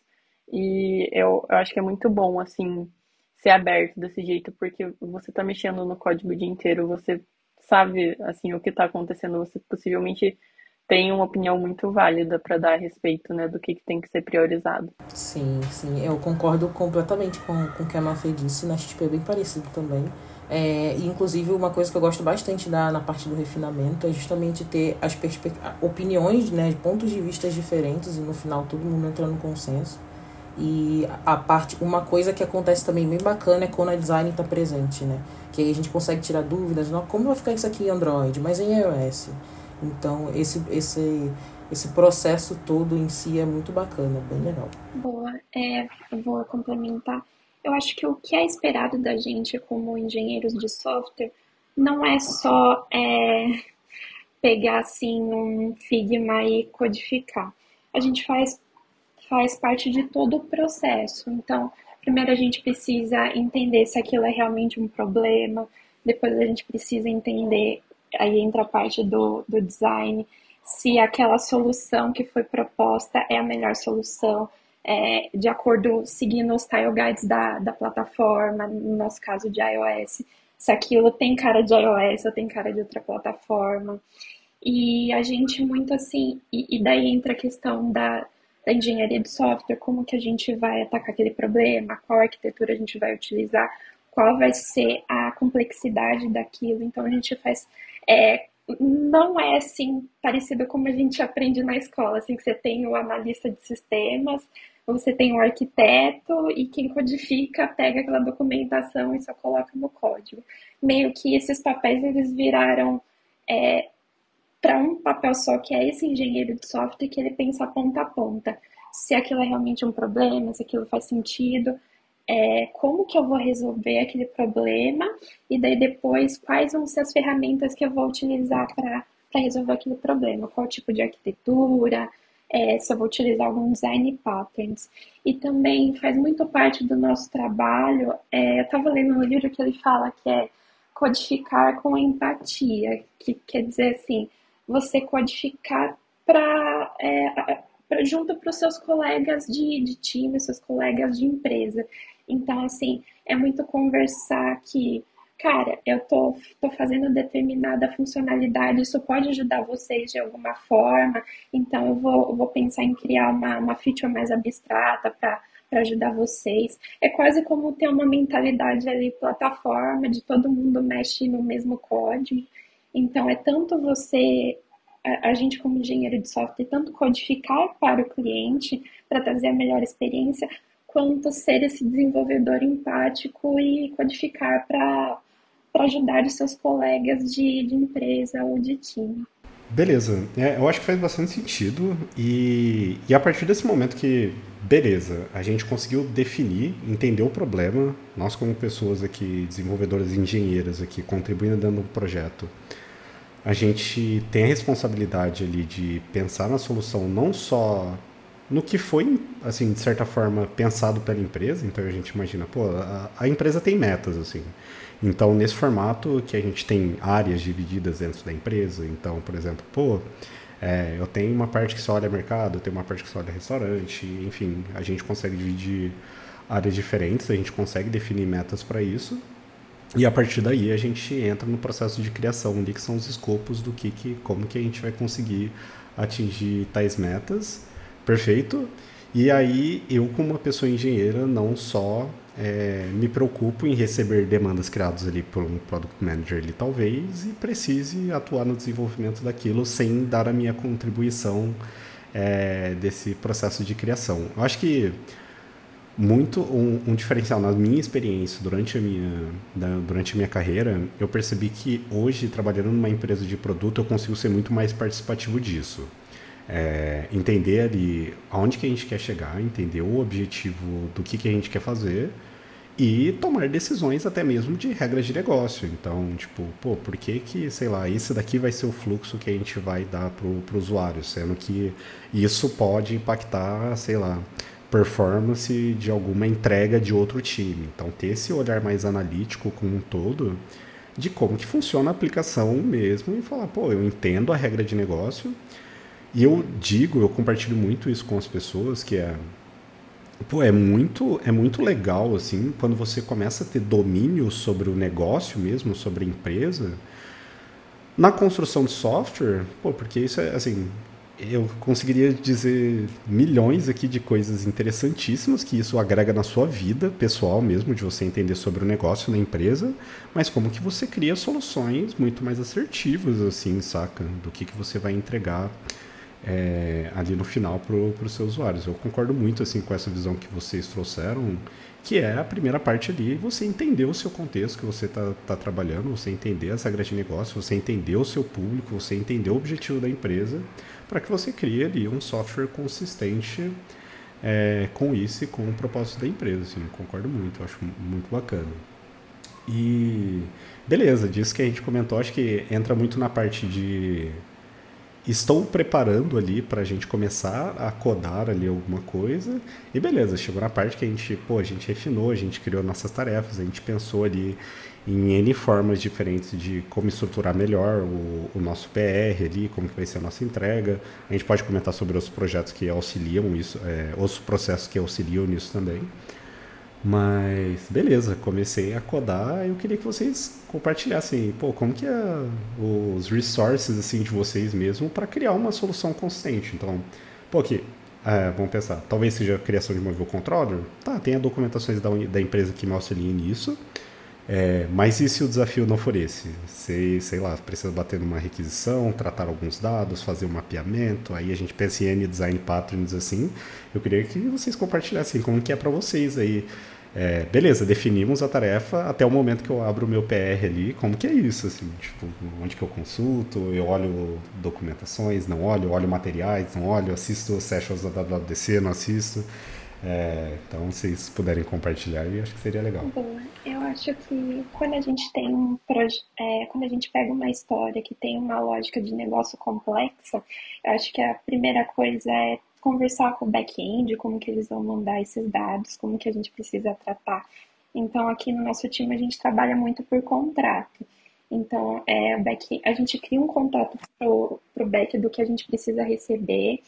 E eu, eu acho que é muito bom, assim, ser aberto desse jeito, porque você está mexendo no código o dia inteiro, você sabe assim o que está acontecendo, você possivelmente tem uma opinião muito válida para dar a respeito né, do que, que, tem que ser priorizado. Sim, sim, eu concordo completamente com, com o que a Mafê disse, na XP é bem parecido também. É, e inclusive uma coisa que eu gosto bastante da, na parte do refinamento é justamente ter as opiniões, né, pontos de vista diferentes e no final todo mundo entrando no consenso. E a parte, uma coisa que acontece também bem bacana é quando a design está presente, né? Que aí a gente consegue tirar dúvidas, não, como vai ficar isso aqui em Android, mas em iOS. Então, esse, esse, esse processo todo em si é muito bacana, bem legal. Boa, é, vou complementar. Eu acho que o que é esperado da gente como engenheiros de software não é só é, pegar assim um Figma e codificar. A gente faz faz parte de todo o processo. Então, primeiro a gente precisa entender se aquilo é realmente um problema, depois a gente precisa entender, aí entra a parte do, do design, se aquela solução que foi proposta é a melhor solução, é, de acordo, seguindo os tile guides da, da plataforma, no nosso caso de iOS, se aquilo tem cara de iOS ou tem cara de outra plataforma. E a gente muito assim, e, e daí entra a questão da, da engenharia de software, como que a gente vai atacar aquele problema, qual arquitetura a gente vai utilizar, qual vai ser a complexidade daquilo. Então a gente faz. É, não é assim parecido como a gente aprende na escola, assim que você tem o analista de sistemas, você tem o arquiteto e quem codifica pega aquela documentação e só coloca no código. Meio que esses papéis eles viraram é, para um papel só, que é esse engenheiro de software que ele pensa ponta a ponta. Se aquilo é realmente um problema, se aquilo faz sentido, é, como que eu vou resolver aquele problema e daí depois quais vão ser as ferramentas que eu vou utilizar para resolver aquele problema, qual tipo de arquitetura, é, se eu vou utilizar algum design patterns. E também faz muito parte do nosso trabalho, é, eu estava lendo um livro que ele fala que é codificar com empatia, que quer dizer assim, você codificar para é, junto para os seus colegas de, de time, seus colegas de empresa. Então, assim, é muito conversar que, cara, eu tô, tô fazendo determinada funcionalidade, isso pode ajudar vocês de alguma forma, então eu vou, eu vou pensar em criar uma, uma feature mais abstrata para para ajudar vocês. É quase como ter uma mentalidade ali plataforma, de todo mundo mexe no mesmo código. Então, é tanto você, a, a gente como engenheiro de software, tanto codificar para o cliente, para trazer a melhor experiência, quanto ser esse desenvolvedor empático e codificar para ajudar os seus colegas de, de empresa ou de time. Beleza, é, eu acho que faz bastante sentido e, e a partir desse momento que, beleza, a gente conseguiu definir, entender o problema, nós como pessoas aqui, desenvolvedoras e engenheiras aqui, contribuindo dentro do projeto, a gente tem a responsabilidade ali de pensar na solução não só no que foi, assim, de certa forma, pensado pela empresa, então a gente imagina, pô, a, a empresa tem metas, assim, então, nesse formato que a gente tem áreas divididas dentro da empresa, então, por exemplo, pô, é, eu tenho uma parte que só olha mercado, eu tenho uma parte que só olha restaurante, enfim, a gente consegue dividir áreas diferentes, a gente consegue definir metas para isso. E a partir daí a gente entra no processo de criação, ali que são os escopos do que, que como que a gente vai conseguir atingir tais metas. Perfeito? E aí eu como uma pessoa engenheira não só é, me preocupo em receber demandas criadas ali por um product manager ali talvez e precise atuar no desenvolvimento daquilo sem dar a minha contribuição é, desse processo de criação. Eu acho que muito um, um, diferencial na minha experiência durante a minha durante a minha carreira eu percebi que hoje trabalhando numa empresa de produto eu consigo ser muito mais participativo disso é, entender ali aonde que a gente quer chegar, entender o objetivo do que, que a gente quer fazer e tomar decisões até mesmo de regras de negócio. Então, tipo, pô, por que que, sei lá, esse daqui vai ser o fluxo que a gente vai dar para o usuário, sendo que isso pode impactar, sei lá, performance de alguma entrega de outro time. Então, ter esse olhar mais analítico como um todo de como que funciona a aplicação mesmo e falar, pô, eu entendo a regra de negócio, e eu digo, eu compartilho muito isso com as pessoas, que é pô, é muito é muito legal assim, quando você começa a ter domínio sobre o negócio mesmo, sobre a empresa, na construção de software, pô, porque isso é assim, eu conseguiria dizer milhões aqui de coisas interessantíssimas que isso agrega na sua vida pessoal mesmo, de você entender sobre o negócio na empresa, mas como que você cria soluções muito mais assertivas, assim, saca? Do que, que você vai entregar é, ali no final para os seus usuários. Eu concordo muito assim com essa visão que vocês trouxeram, que é a primeira parte ali, você entender o seu contexto que você está tá trabalhando, você entender as regras de negócio, você entender o seu público, você entender o objetivo da empresa, para que você crie ali um software consistente é, com isso e com o propósito da empresa. Assim, concordo muito, acho muito bacana. E beleza, disso que a gente comentou, acho que entra muito na parte de estou preparando ali para a gente começar a codar ali alguma coisa. E beleza, chegou na parte que a gente, pô, a gente refinou, a gente criou nossas tarefas, a gente pensou ali em N formas diferentes de como estruturar melhor o, o nosso PR ali, como que vai ser a nossa entrega. A gente pode comentar sobre os projetos que auxiliam isso, é, os processos que auxiliam nisso também. Mas beleza, comecei a codar. Eu queria que vocês compartilhassem, pô, como que é os resources assim de vocês mesmo para criar uma solução consistente. Então, pô, aqui, é, vamos pensar, talvez seja a criação de um Controller. Tá, tem a documentações da, da empresa que me auxiliem nisso. É, mas e se o desafio não for esse? Sei, sei lá, precisa bater numa requisição, tratar alguns dados, fazer um mapeamento, aí a gente pensa em design patterns assim. Eu queria que vocês compartilhassem como que é para vocês aí. É, beleza, definimos a tarefa até o momento que eu abro o meu PR ali, como que é isso, assim, tipo, onde que eu consulto, eu olho documentações, não olho, olho materiais, não olho, assisto sessions da WWDC, não assisto. É, então, se vocês puderem compartilhar, aí acho que seria legal. Eu acho que quando a gente tem um é, quando a gente pega uma história que tem uma lógica de negócio complexa, eu acho que a primeira coisa é conversar com o back-end, como que eles vão mandar esses dados, como que a gente precisa tratar. Então, aqui no nosso time, a gente trabalha muito por contrato. Então, é, back, a gente cria um contrato para o back do que a gente precisa receber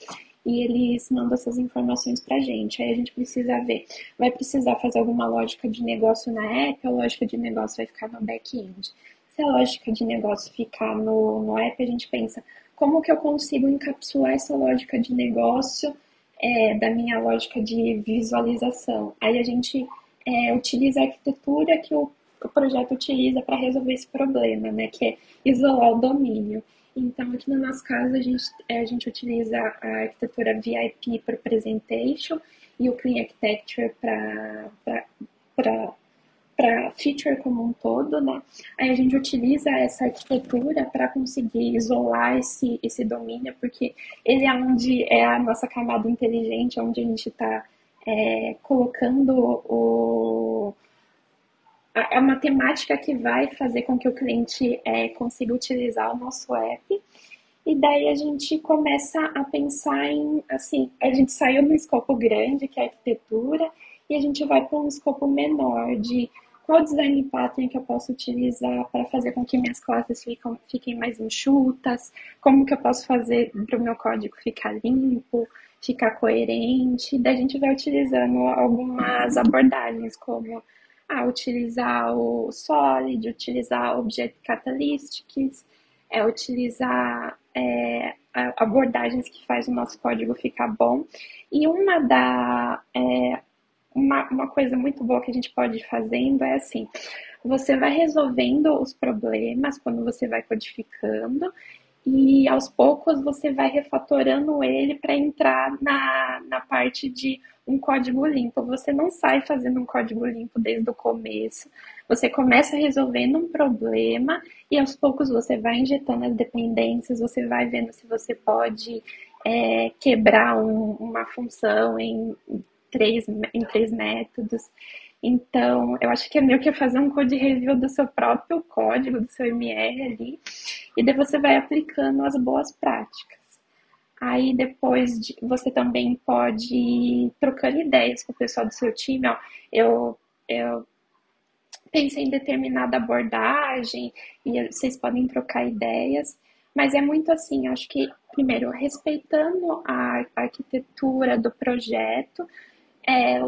e eles mandam essas informações para a gente. Aí a gente precisa ver, vai precisar fazer alguma lógica de negócio na app, a lógica de negócio vai ficar no back-end. Se a lógica de negócio ficar no, no app, a gente pensa, como que eu consigo encapsular essa lógica de negócio é, da minha lógica de visualização. Aí a gente é, utiliza a arquitetura que o, o projeto utiliza para resolver esse problema, né, que é isolar o domínio. Então, aqui no nosso caso, a gente, é, a gente utiliza a arquitetura VIP para Presentation e o Clean Architecture para feature como um todo, né? Aí a gente utiliza essa arquitetura para conseguir isolar esse, esse domínio, porque ele é onde é a nossa camada inteligente, onde a gente está é, colocando o, é uma temática que vai fazer com que o cliente é, consiga utilizar o nosso app. E daí a gente começa a pensar em, assim, a gente saiu no escopo grande, que é a arquitetura, e a gente vai para um escopo menor de qual design pattern que eu posso utilizar para fazer com que minhas classes fiquem mais enxutas, como que eu posso fazer para o meu código ficar limpo, ficar coerente. Daí a gente vai utilizando algumas abordagens, como ah, utilizar o Solid, utilizar Object Catalytics, é, utilizar é, abordagens que faz o nosso código ficar bom. E uma da é, uma, uma coisa muito boa que a gente pode ir fazendo é assim: você vai resolvendo os problemas quando você vai codificando, e aos poucos você vai refatorando ele para entrar na, na parte de um código limpo. Você não sai fazendo um código limpo desde o começo. Você começa resolvendo um problema e aos poucos você vai injetando as dependências, você vai vendo se você pode é, quebrar um, uma função em três, em três métodos. Então, eu acho que é meio que fazer um code review do seu próprio código, do seu MR ali, e daí você vai aplicando as boas práticas. Aí depois de, você também pode ir trocando ideias com o pessoal do seu time. Ó, eu, eu pensei em determinada abordagem e vocês podem trocar ideias. Mas é muito assim, acho que, primeiro, respeitando a arquitetura do projeto, é,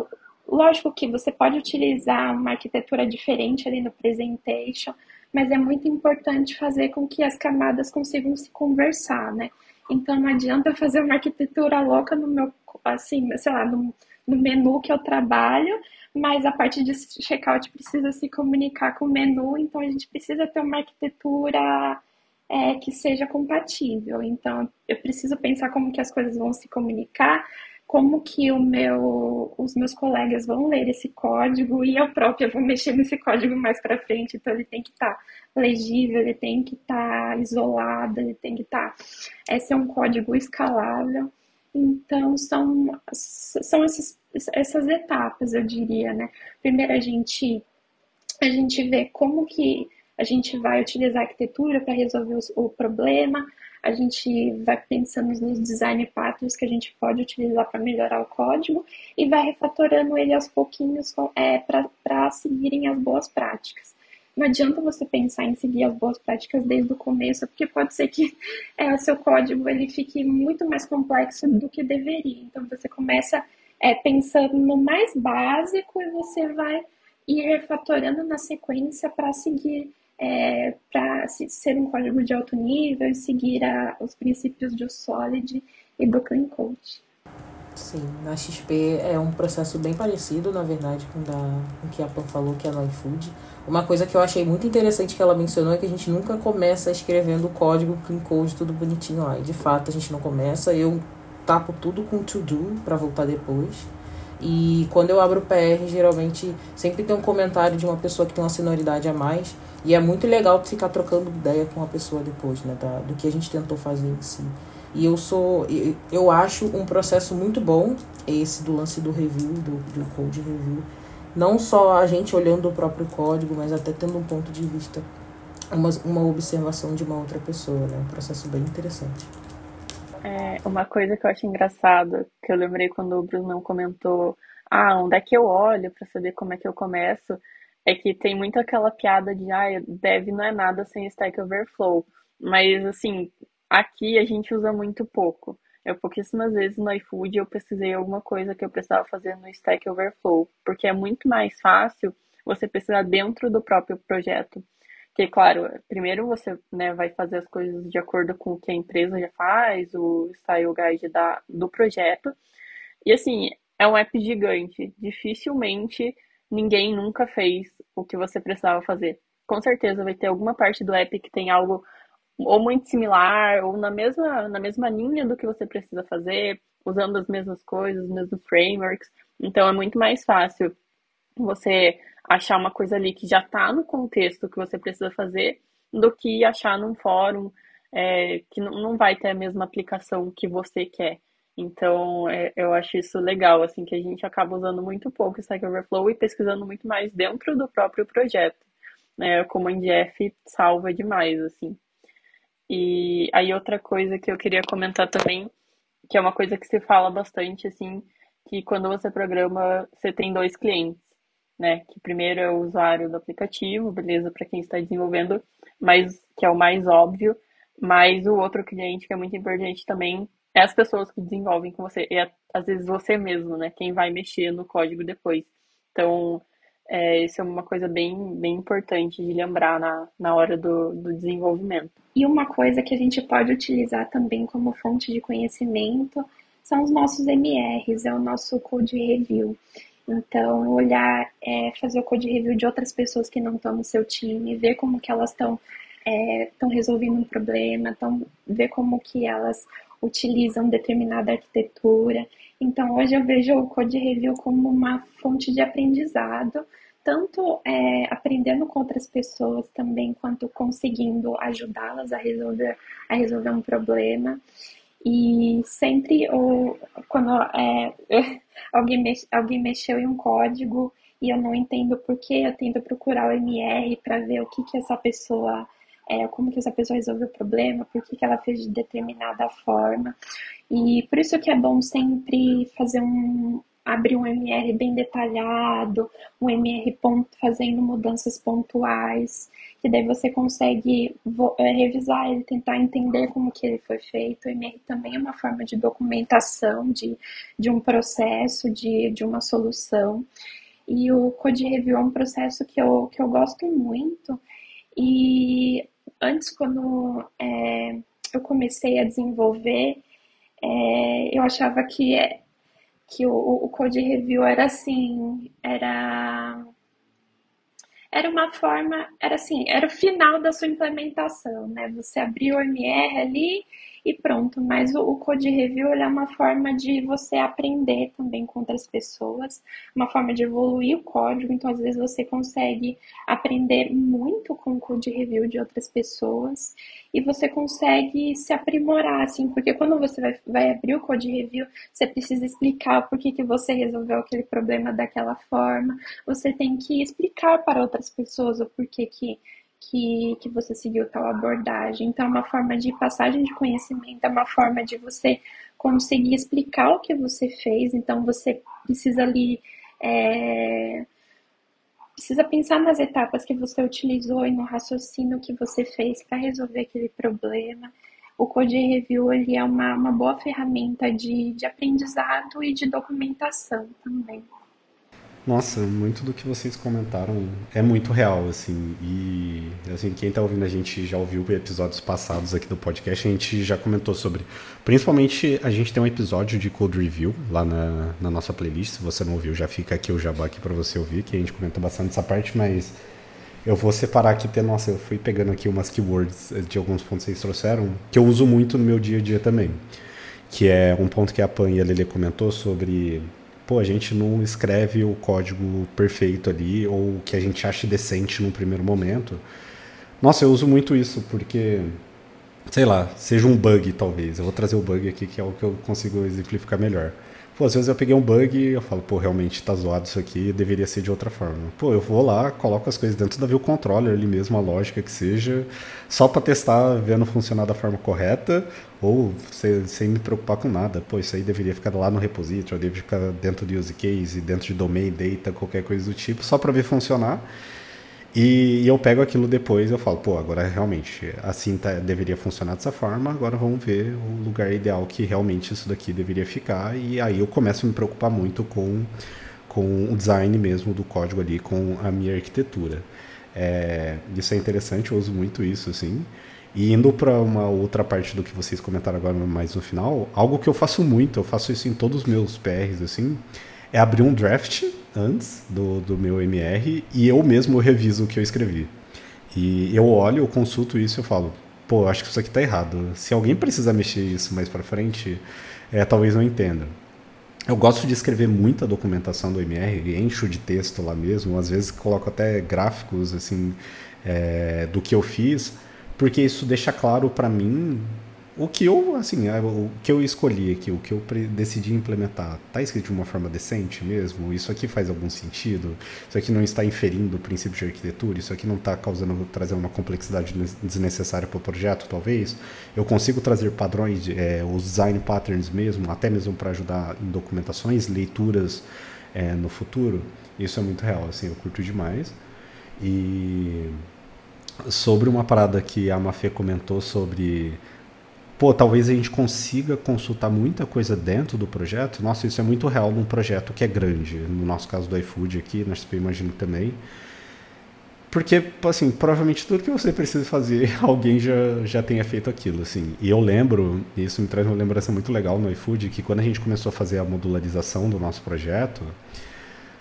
lógico que você pode utilizar uma arquitetura diferente ali no presentation, mas é muito importante fazer com que as camadas consigam se conversar, né? Então não adianta fazer uma arquitetura louca no meu, assim, sei lá, no, no menu que eu trabalho, mas a parte de checkout precisa se comunicar com o menu, então a gente precisa ter uma arquitetura é, que seja compatível. Então eu preciso pensar como que as coisas vão se comunicar, como que o meu, os meus colegas vão ler esse código e eu própria vou mexer nesse código mais para frente, então ele tem que estar tá legível, ele tem que estar tá isolado, ele tem que estar. Tá, esse é um código escalável. Então são, são esses, essas etapas, eu diria, né? Primeiro a gente a gente vê como que a gente vai utilizar a arquitetura para resolver o problema, a gente vai pensando nos design patterns que a gente pode utilizar para melhorar o código e vai refatorando ele aos pouquinhos é, para seguirem as boas práticas. Não adianta você pensar em seguir as boas práticas desde o começo, porque pode ser que é, o seu código ele fique muito mais complexo do que deveria. Então você começa é, pensando no mais básico e você vai ir refatorando na sequência para seguir é, para ser um código de alto nível e seguir a, os princípios do Solid e do Clean Code. Sim, na XP é um processo bem parecido, na verdade, com, da, com o que a Pan falou, que é no iFood. Uma coisa que eu achei muito interessante que ela mencionou é que a gente nunca começa escrevendo o código clean code tudo bonitinho lá. E de fato a gente não começa. Eu tapo tudo com to do para voltar depois. E quando eu abro o PR, geralmente sempre tem um comentário de uma pessoa que tem uma senioridade a mais e é muito legal ficar trocando ideia com a pessoa depois, né? Da, do que a gente tentou fazer em si. E eu sou. Eu acho um processo muito bom esse do lance do review, do, do code review. Não só a gente olhando o próprio código, mas até tendo um ponto de vista, uma, uma observação de uma outra pessoa, né? Um processo bem interessante. É, uma coisa que eu acho engraçado, que eu lembrei quando o Bruno comentou, ah, onde é que eu olho para saber como é que eu começo? é que tem muito aquela piada de, ah, dev não é nada sem Stack Overflow. Mas, assim, aqui a gente usa muito pouco. Eu pouquíssimas vezes no iFood eu pesquisei alguma coisa que eu precisava fazer no Stack Overflow, porque é muito mais fácil você pesquisar dentro do próprio projeto. Que, claro, primeiro você né, vai fazer as coisas de acordo com o que a empresa já faz, o style guide da, do projeto. E assim, é um app gigante. Dificilmente ninguém nunca fez o que você precisava fazer. Com certeza vai ter alguma parte do app que tem algo ou muito similar, ou na mesma, na mesma linha do que você precisa fazer, usando as mesmas coisas, os mesmos frameworks. Então é muito mais fácil você achar uma coisa ali que já está no contexto que você precisa fazer, do que achar num fórum é, que não vai ter a mesma aplicação que você quer. Então, é, eu acho isso legal, assim, que a gente acaba usando muito pouco o Stack Overflow e pesquisando muito mais dentro do próprio projeto. Né? Como a NDF salva demais, assim. E aí outra coisa que eu queria comentar também, que é uma coisa que se fala bastante, assim, que quando você programa, você tem dois clientes, né? Que primeiro é o usuário do aplicativo, beleza, para quem está desenvolvendo, mas que é o mais óbvio, mas o outro cliente que é muito importante também é as pessoas que desenvolvem com você, e às vezes você mesmo, né? Quem vai mexer no código depois. Então, é, isso é uma coisa bem, bem importante de lembrar na, na hora do, do desenvolvimento. E uma coisa que a gente pode utilizar também como fonte de conhecimento são os nossos MRs, é o nosso code review. Então, olhar, é, fazer o code review de outras pessoas que não estão no seu time, ver como que elas estão estão é, resolvendo um problema, tão, ver como que elas utilizam determinada arquitetura. Então, hoje eu vejo o Code Review como uma fonte de aprendizado, tanto é, aprendendo com outras pessoas também, quanto conseguindo ajudá-las a resolver, a resolver um problema. E sempre, ou, quando é, alguém, mex, alguém mexeu em um código e eu não entendo por que, eu tento procurar o MR para ver o que, que essa pessoa é, como que essa pessoa resolveu o problema, por que, que ela fez de determinada forma. E por isso que é bom sempre fazer um abrir um MR bem detalhado, um MR ponto, fazendo mudanças pontuais, que daí você consegue é, revisar ele, tentar entender como que ele foi feito. O MR também é uma forma de documentação de, de um processo, de, de uma solução. E o Code Review é um processo que eu, que eu gosto muito. E antes, quando é, eu comecei a desenvolver, é, eu achava que, é, que o, o code review era assim, era era uma forma, era assim, era o final da sua implementação, né? Você abriu o MR ali e pronto. Mas o, Code Review é uma forma de você aprender também com outras pessoas, uma forma de evoluir o código. Então, às vezes, você consegue aprender muito com o Code Review de outras pessoas e você consegue se aprimorar, assim, porque quando você vai, vai abrir o Code Review, você precisa explicar por que, que você resolveu aquele problema daquela forma, você tem que explicar para outras pessoas o porquê que que, que você seguiu tal abordagem. Então, é uma forma de passagem de conhecimento, é uma forma de você conseguir explicar o que você fez. Então, você precisa ali. É, precisa pensar nas etapas que você utilizou e no raciocínio que você fez para resolver aquele problema. O Code Review ele é uma, uma boa ferramenta de, de aprendizado e de documentação também. Nossa, muito do que vocês comentaram é muito real, assim. E, assim, quem tá ouvindo a gente já ouviu episódios passados aqui do podcast, a gente já comentou sobre. Principalmente, a gente tem um episódio de Code Review lá na, na nossa playlist. Se você não ouviu, já fica aqui o jabá aqui para você ouvir, que a gente comenta bastante essa parte, mas eu vou separar aqui, ter, nossa, eu fui pegando aqui umas keywords de alguns pontos que vocês trouxeram, que eu uso muito no meu dia a dia também. Que é um ponto que a Pan e a Lele comentou sobre pô, a gente não escreve o código perfeito ali ou que a gente ache decente num primeiro momento. Nossa, eu uso muito isso porque, sei lá, seja um bug talvez. Eu vou trazer o bug aqui que é o que eu consigo exemplificar melhor. Pô, às vezes eu peguei um bug e eu falo, pô, realmente tá zoado isso aqui, deveria ser de outra forma. Pô, eu vou lá, coloco as coisas dentro da view controller ali mesmo, a lógica que seja, só para testar, vendo funcionar da forma correta, ou sem, sem me preocupar com nada. Pô, isso aí deveria ficar lá no repository, deveria ficar dentro de use case, dentro de domain data, qualquer coisa do tipo, só para ver funcionar. E, eu pego aquilo depois e eu falo, pô, agora realmente assim tá, deveria funcionar dessa forma, agora vamos ver o lugar ideal que realmente isso daqui deveria ficar. E aí eu começo a me preocupar muito com, com o design mesmo do código ali, com a minha arquitetura. É, isso é interessante, eu uso muito isso, assim. E indo para uma outra parte do que vocês comentaram agora mais no final, algo que eu faço muito, eu faço isso em todos os meus PRs, assim, é abrir um draft antes do, do meu MR e eu mesmo reviso o que eu escrevi. E eu olho, eu consulto isso e eu falo, pô, acho que isso aqui tá errado. Se alguém precisar mexer isso mais para frente, é, talvez não entenda. eu gosto de escrever muita documentação do MR, encho de texto lá mesmo, às vezes coloco até gráficos assim é, do que eu fiz, porque isso deixa claro para mim o que eu, assim, é, o que eu escolhi aqui, o que eu decidi implementar, tá escrito de uma forma decente mesmo? Isso aqui faz algum sentido? Isso aqui não está inferindo o princípio de arquitetura? Isso aqui não está causando, trazendo uma complexidade desnecessária para o projeto, talvez? Eu consigo trazer padrões, é, os design patterns mesmo, até mesmo para ajudar em documentações, leituras é, no futuro? Isso é muito real, assim, eu curto demais. E sobre uma parada que a Mafê comentou sobre pô, talvez a gente consiga consultar muita coisa dentro do projeto. Nossa, isso é muito real num projeto que é grande. No nosso caso do iFood aqui, na SP Imagino também. Porque, assim, provavelmente tudo que você precisa fazer, alguém já, já tenha feito aquilo, assim. E eu lembro, e isso me traz uma lembrança muito legal no iFood, que quando a gente começou a fazer a modularização do nosso projeto,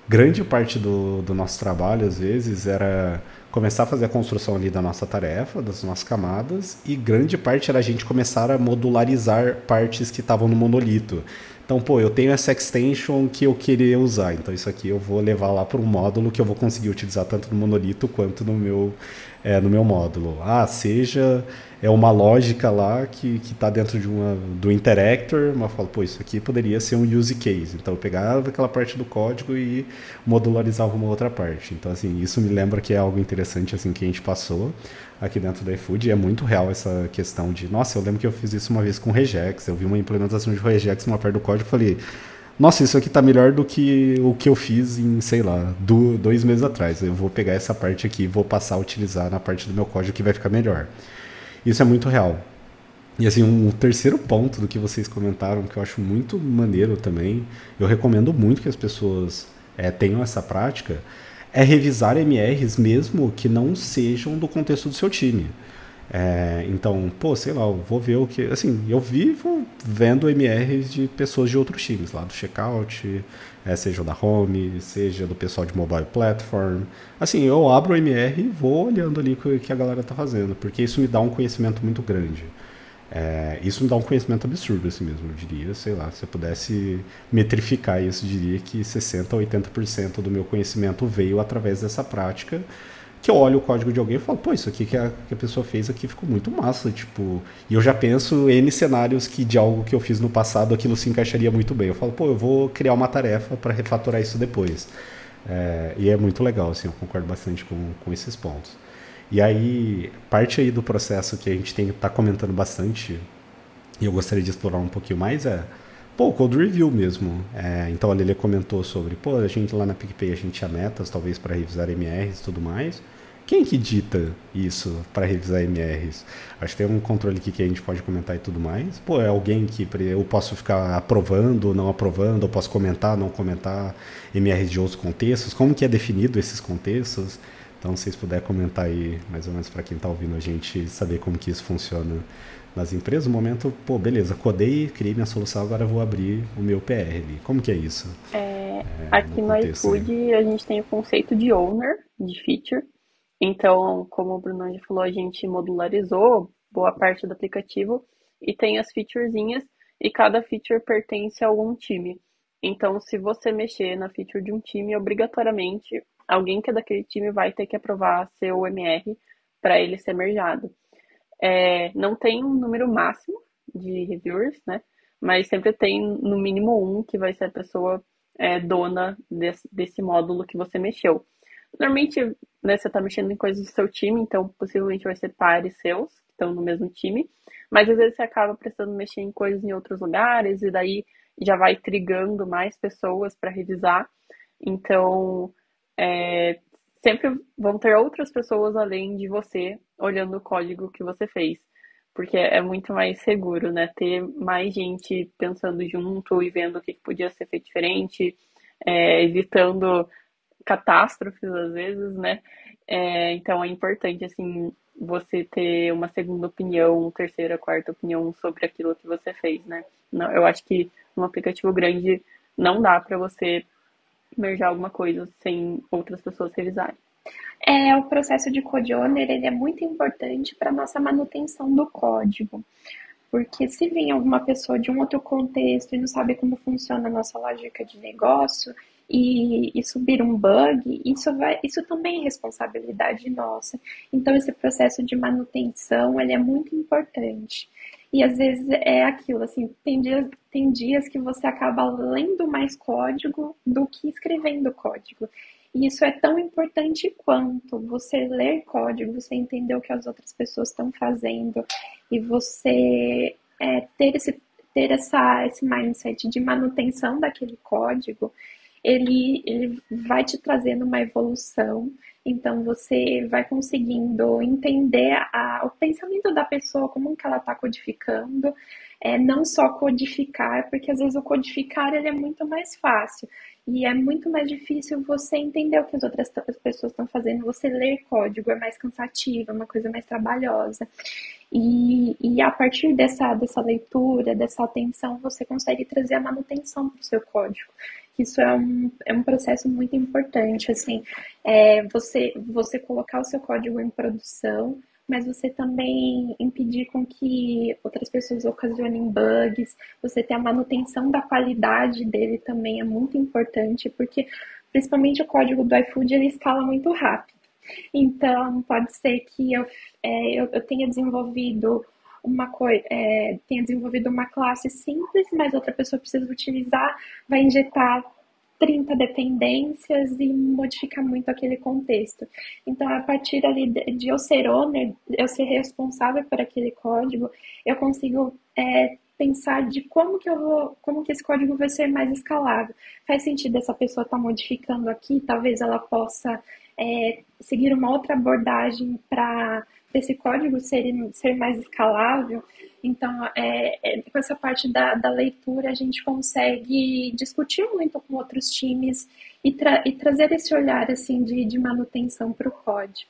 grande parte do, do nosso trabalho, às vezes, era começar a fazer a construção ali da nossa tarefa, das nossas camadas, e grande parte era a gente começar a modularizar partes que estavam no monolito. Então, pô, eu tenho essa extension que eu queria usar, então isso aqui eu vou levar lá para um módulo que eu vou conseguir utilizar tanto no monolito quanto no meu, é, no meu módulo. Ah, seja é uma lógica lá que está dentro de uma, do interactor, mas falo, pô, isso aqui poderia ser um use case. Então eu pegava aquela parte do código e modularizava uma outra parte. Então, assim, isso me lembra que é algo interessante assim que a gente passou aqui dentro do iFood. E é muito real essa questão de, nossa, eu lembro que eu fiz isso uma vez com regex. Eu vi uma implementação de regex numa parte do código e falei, nossa, isso aqui está melhor do que o que eu fiz em, sei lá, do, dois meses atrás. Eu vou pegar essa parte aqui e vou passar a utilizar na parte do meu código que vai ficar melhor. Isso é muito real. E assim, um terceiro ponto do que vocês comentaram, que eu acho muito maneiro também, eu recomendo muito que as pessoas é, tenham essa prática, é revisar MRs mesmo que não sejam do contexto do seu time. É, então, pô, sei lá, eu vou ver o que. Assim, eu vivo vendo MRs de pessoas de outros times, lá do Checkout, é, seja da Home, seja do pessoal de Mobile Platform. Assim, eu abro o MR e vou olhando ali o que a galera tá fazendo, porque isso me dá um conhecimento muito grande. É, isso me dá um conhecimento absurdo, assim mesmo, eu diria, sei lá, se eu pudesse metrificar isso, eu diria que 60% a 80% do meu conhecimento veio através dessa prática que eu olho o código de alguém e falo, pô, isso aqui que a, que a pessoa fez aqui ficou muito massa, tipo, e eu já penso N cenários que de algo que eu fiz no passado aquilo se encaixaria muito bem. Eu falo, pô, eu vou criar uma tarefa para refatorar isso depois. É, e é muito legal, assim, eu concordo bastante com, com esses pontos. E aí, parte aí do processo que a gente tem tá comentando bastante, e eu gostaria de explorar um pouquinho mais, é pô, o code review mesmo. É, então a Lele comentou sobre, pô, a gente lá na PicPay a gente tinha metas, talvez para revisar MRs e tudo mais. Quem que dita isso para revisar MRs? Acho que tem um controle aqui que a gente pode comentar e tudo mais. Pô, é alguém que eu posso ficar aprovando, não aprovando, eu posso comentar, não comentar MRs de outros contextos. Como que é definido esses contextos? Então, se vocês puderem comentar aí, mais ou menos para quem está ouvindo a gente, saber como que isso funciona nas empresas. No momento, pô, beleza, codei, criei minha solução, agora vou abrir o meu PR ali. Como que é isso? É, é, aqui no, no iFood a gente tem o conceito de owner, de feature, então, como o Bruno já falou, a gente modularizou boa parte do aplicativo e tem as featurezinhas e cada feature pertence a algum time. Então, se você mexer na feature de um time, obrigatoriamente alguém que é daquele time vai ter que aprovar seu MR para ele ser mergeado. É, não tem um número máximo de reviewers, né? Mas sempre tem no mínimo um que vai ser a pessoa é, dona desse, desse módulo que você mexeu. Normalmente, né, você está mexendo em coisas do seu time, então possivelmente vai ser pares seus, que estão no mesmo time, mas às vezes você acaba precisando mexer em coisas em outros lugares, e daí já vai trigando mais pessoas para revisar. Então, é, sempre vão ter outras pessoas além de você olhando o código que você fez. Porque é muito mais seguro, né? Ter mais gente pensando junto e vendo o que podia ser feito diferente, é, evitando catástrofes às vezes, né? É, então é importante assim você ter uma segunda opinião, terceira, quarta opinião sobre aquilo que você fez, né? Não, eu acho que um aplicativo grande não dá para você merjar alguma coisa sem outras pessoas revisarem. É, o processo de code owner ele é muito importante para nossa manutenção do código. Porque se vem alguma pessoa de um outro contexto e não sabe como funciona a nossa lógica de negócio e, e subir um bug, isso, vai, isso também é responsabilidade nossa. Então, esse processo de manutenção ele é muito importante. E às vezes é aquilo, assim, tem dias, tem dias que você acaba lendo mais código do que escrevendo código. E isso é tão importante quanto você ler código, você entender o que as outras pessoas estão fazendo e você é, ter, esse, ter essa, esse mindset de manutenção daquele código, ele, ele vai te trazendo uma evolução. Então você vai conseguindo entender a, o pensamento da pessoa, como que ela está codificando, é, não só codificar, porque às vezes o codificar ele é muito mais fácil. E é muito mais difícil você entender o que as outras pessoas estão fazendo. Você ler código é mais cansativo, é uma coisa mais trabalhosa. E, e a partir dessa, dessa leitura, dessa atenção, você consegue trazer a manutenção para o seu código. Isso é um, é um processo muito importante, assim, é você, você colocar o seu código em produção, mas você também impedir com que outras pessoas ocasionem bugs, você ter a manutenção da qualidade dele também é muito importante, porque principalmente o código do iFood ele escala muito rápido. Então, pode ser que eu, é, eu, eu, tenha desenvolvido uma coisa, é, tenha desenvolvido uma classe simples, mas outra pessoa precisa utilizar, vai injetar 30 dependências e modificar muito aquele contexto. Então, a partir ali de eu ser owner, eu ser responsável por aquele código, eu consigo é, pensar de como que eu vou, como que esse código vai ser mais escalável. Faz sentido essa pessoa estar tá modificando aqui, talvez ela possa é, seguir uma outra abordagem para esse código ser, ser mais escalável. Então, é, é, com essa parte da, da, leitura, a gente consegue discutir muito com outros times e, tra e trazer esse olhar assim de, de manutenção para o código.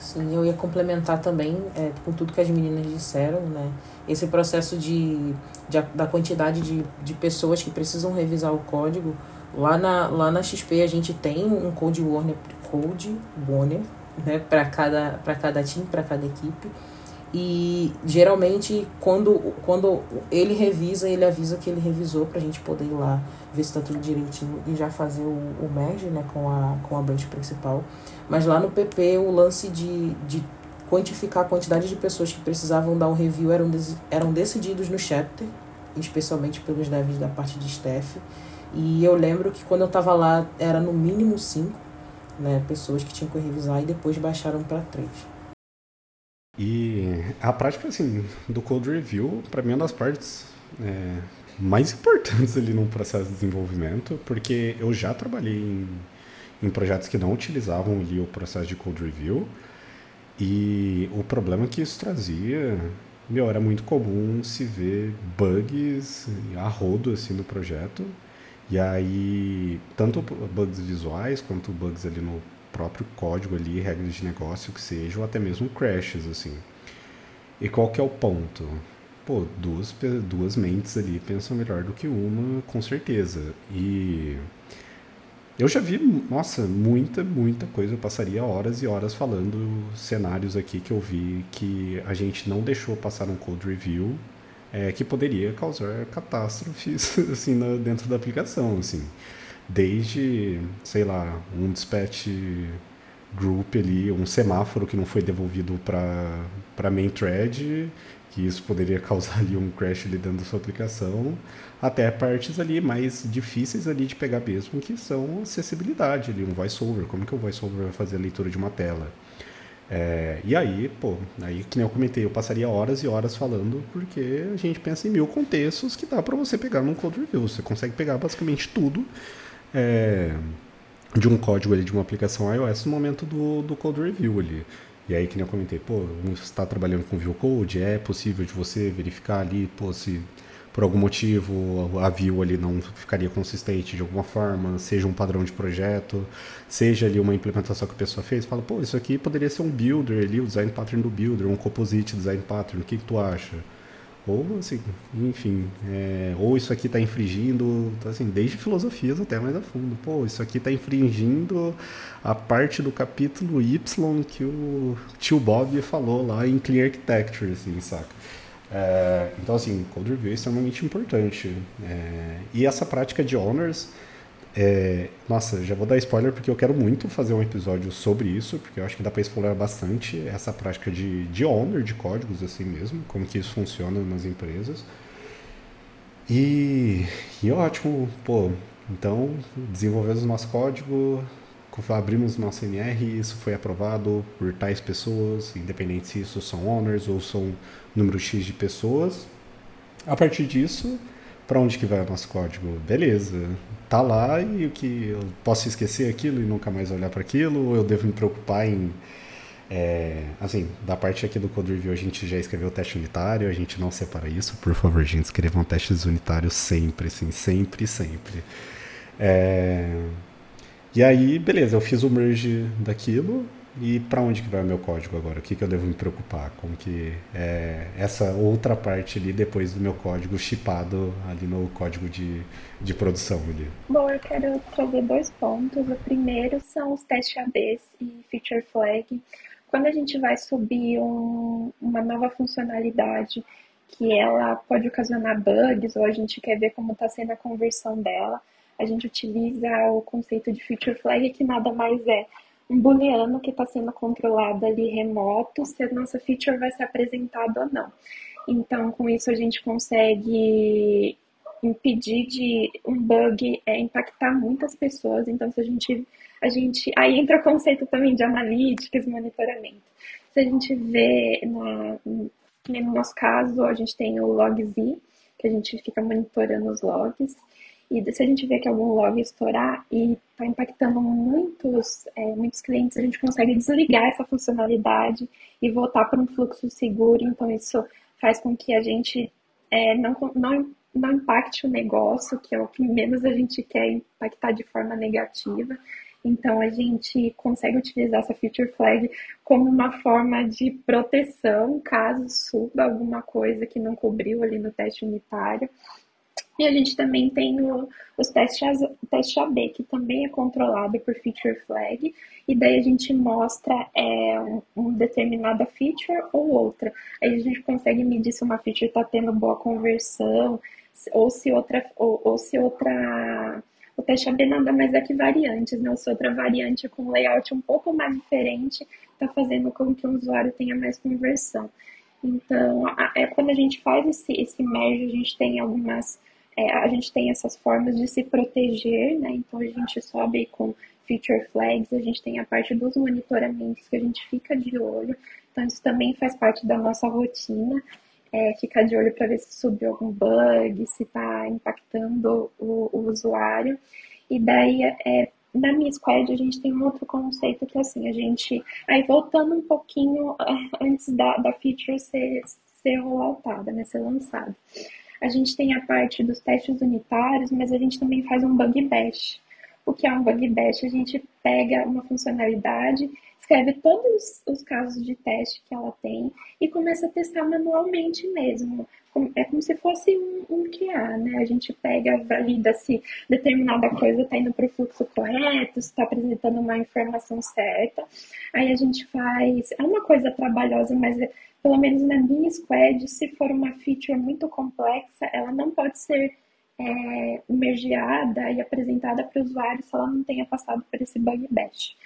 Sim, eu ia complementar também é, com tudo que as meninas disseram, né? Esse processo de, de da quantidade de, de pessoas que precisam revisar o código. Lá na, lá na XP a gente tem um Code Warner, Code Warner né, para cada, cada time, para cada equipe. E geralmente, quando, quando ele revisa, ele avisa que ele revisou para a gente poder ir lá ver se está tudo direitinho e já fazer o, o merge né, com, a, com a branch principal. Mas lá no PP, o lance de, de quantificar a quantidade de pessoas que precisavam dar um review eram, eram decididos no chapter, especialmente pelos devs da parte de staff. E eu lembro que quando eu estava lá, era no mínimo cinco né, pessoas que tinham que revisar e depois baixaram para três. E a prática assim, do code review, para mim, é uma das partes é, mais importantes ali no processo de desenvolvimento, porque eu já trabalhei em, em projetos que não utilizavam ali o processo de code review, e o problema que isso trazia, meu, era muito comum se ver bugs a rodo assim no projeto, e aí, tanto bugs visuais quanto bugs ali no próprio código ali, regras de negócio que seja, ou até mesmo crashes, assim. E qual que é o ponto? Pô, duas, duas mentes ali pensam melhor do que uma, com certeza. E eu já vi, nossa, muita, muita coisa. Eu passaria horas e horas falando cenários aqui que eu vi que a gente não deixou passar um code review é, que poderia causar catástrofes assim na, dentro da aplicação, assim, desde sei lá um dispatch group ali, um semáforo que não foi devolvido para main thread, que isso poderia causar ali um crash ali dentro da sua aplicação, até partes ali mais difíceis ali de pegar mesmo, que são acessibilidade ali, um voiceover, como que o voiceover vai fazer a leitura de uma tela? É, e aí, pô, aí que nem eu comentei, eu passaria horas e horas falando, porque a gente pensa em mil contextos que dá para você pegar num code review. Você consegue pegar basicamente tudo é, de um código ali, de uma aplicação iOS no momento do, do code review ali. E aí, que nem eu comentei, pô, você está trabalhando com view code, é possível de você verificar ali, pô, se por algum motivo a view ali não ficaria consistente de alguma forma, seja um padrão de projeto, seja ali uma implementação que a pessoa fez, fala, pô, isso aqui poderia ser um builder ali, o design pattern do builder, um composite design pattern, o que, que tu acha? Ou assim, enfim, é, ou isso aqui está infringindo, assim, desde filosofias até mais a fundo. Pô, isso aqui está infringindo a parte do capítulo Y que o tio Bob falou lá em Clean Architecture, assim, saca? É, então, assim, code review é extremamente importante. É, e essa prática de honors, é, nossa, já vou dar spoiler porque eu quero muito fazer um episódio sobre isso, porque eu acho que dá para explorar bastante essa prática de, de de códigos assim mesmo, como que isso funciona nas empresas. E, e ótimo, pô, então desenvolvemos nosso código, abrimos nosso NR isso foi aprovado por tais pessoas, independente se isso são owners ou são número X de pessoas. A partir disso, para onde que vai o nosso código? Beleza, tá lá e o que eu posso esquecer aquilo e nunca mais olhar para aquilo? Ou eu devo me preocupar em é, assim, da parte aqui do Code Review a gente já escreveu o teste unitário, a gente não separa isso, por favor, gente, escrevam testes unitários sempre, sim, sempre, sempre. É, e aí, beleza, eu fiz o merge daquilo e para onde que vai o meu código agora? O que, que eu devo me preocupar? Como que é essa outra parte ali depois do meu código chipado ali no código de, de produção ali? Bom, eu quero trazer dois pontos. O primeiro são os testes ABs e feature flag. Quando a gente vai subir um, uma nova funcionalidade que ela pode ocasionar bugs ou a gente quer ver como está sendo a conversão dela, a gente utiliza o conceito de feature flag, que nada mais é um booleano que está sendo controlado ali remoto, se a nossa feature vai ser apresentada ou não. Então, com isso, a gente consegue impedir de um bug é, impactar muitas pessoas. Então, se a gente, a gente. Aí entra o conceito também de analíticas, monitoramento. Se a gente vê, na, no nosso caso, a gente tem o logz, que a gente fica monitorando os logs. E se a gente vê que algum log estourar e está impactando muitos, é, muitos clientes, a gente consegue desligar essa funcionalidade e voltar para um fluxo seguro. Então, isso faz com que a gente é, não, não, não impacte o negócio, que é o que menos a gente quer impactar de forma negativa. Então, a gente consegue utilizar essa feature flag como uma forma de proteção caso suba alguma coisa que não cobriu ali no teste unitário. E a gente também tem o, os testes, teste AB, que também é controlado por feature flag, e daí a gente mostra é, um, uma determinada feature ou outra. Aí a gente consegue medir se uma feature está tendo boa conversão, ou se outra, ou, ou se outra o teste AB nada mais é que variantes, né? Se outra variante com layout um pouco mais diferente está fazendo com que o usuário tenha mais conversão. Então, é, quando a gente faz esse, esse merge, a gente tem algumas é, a gente tem essas formas de se proteger, né? Então a gente sobe com feature flags, a gente tem a parte dos monitoramentos que a gente fica de olho. Então isso também faz parte da nossa rotina. É, ficar de olho para ver se subiu algum bug, se está impactando o, o, usuário. E daí, é, na minha squad, a gente tem um outro conceito que é assim, a gente. Aí voltando um pouquinho antes da, da feature ser, ser né, ser lançada. A gente tem a parte dos testes unitários, mas a gente também faz um bug bash. O que é um bug bash? A gente pega uma funcionalidade, escreve todos os casos de teste que ela tem e começa a testar manualmente mesmo. É como se fosse um, um QA, né? A gente pega, valida se determinada coisa está indo para o fluxo correto, se está apresentando uma informação certa. Aí a gente faz. É uma coisa trabalhosa, mas pelo menos na minha squad, se for uma feature muito complexa, ela não pode ser é, mergeada e apresentada para o usuário se ela não tenha passado por esse bug bash.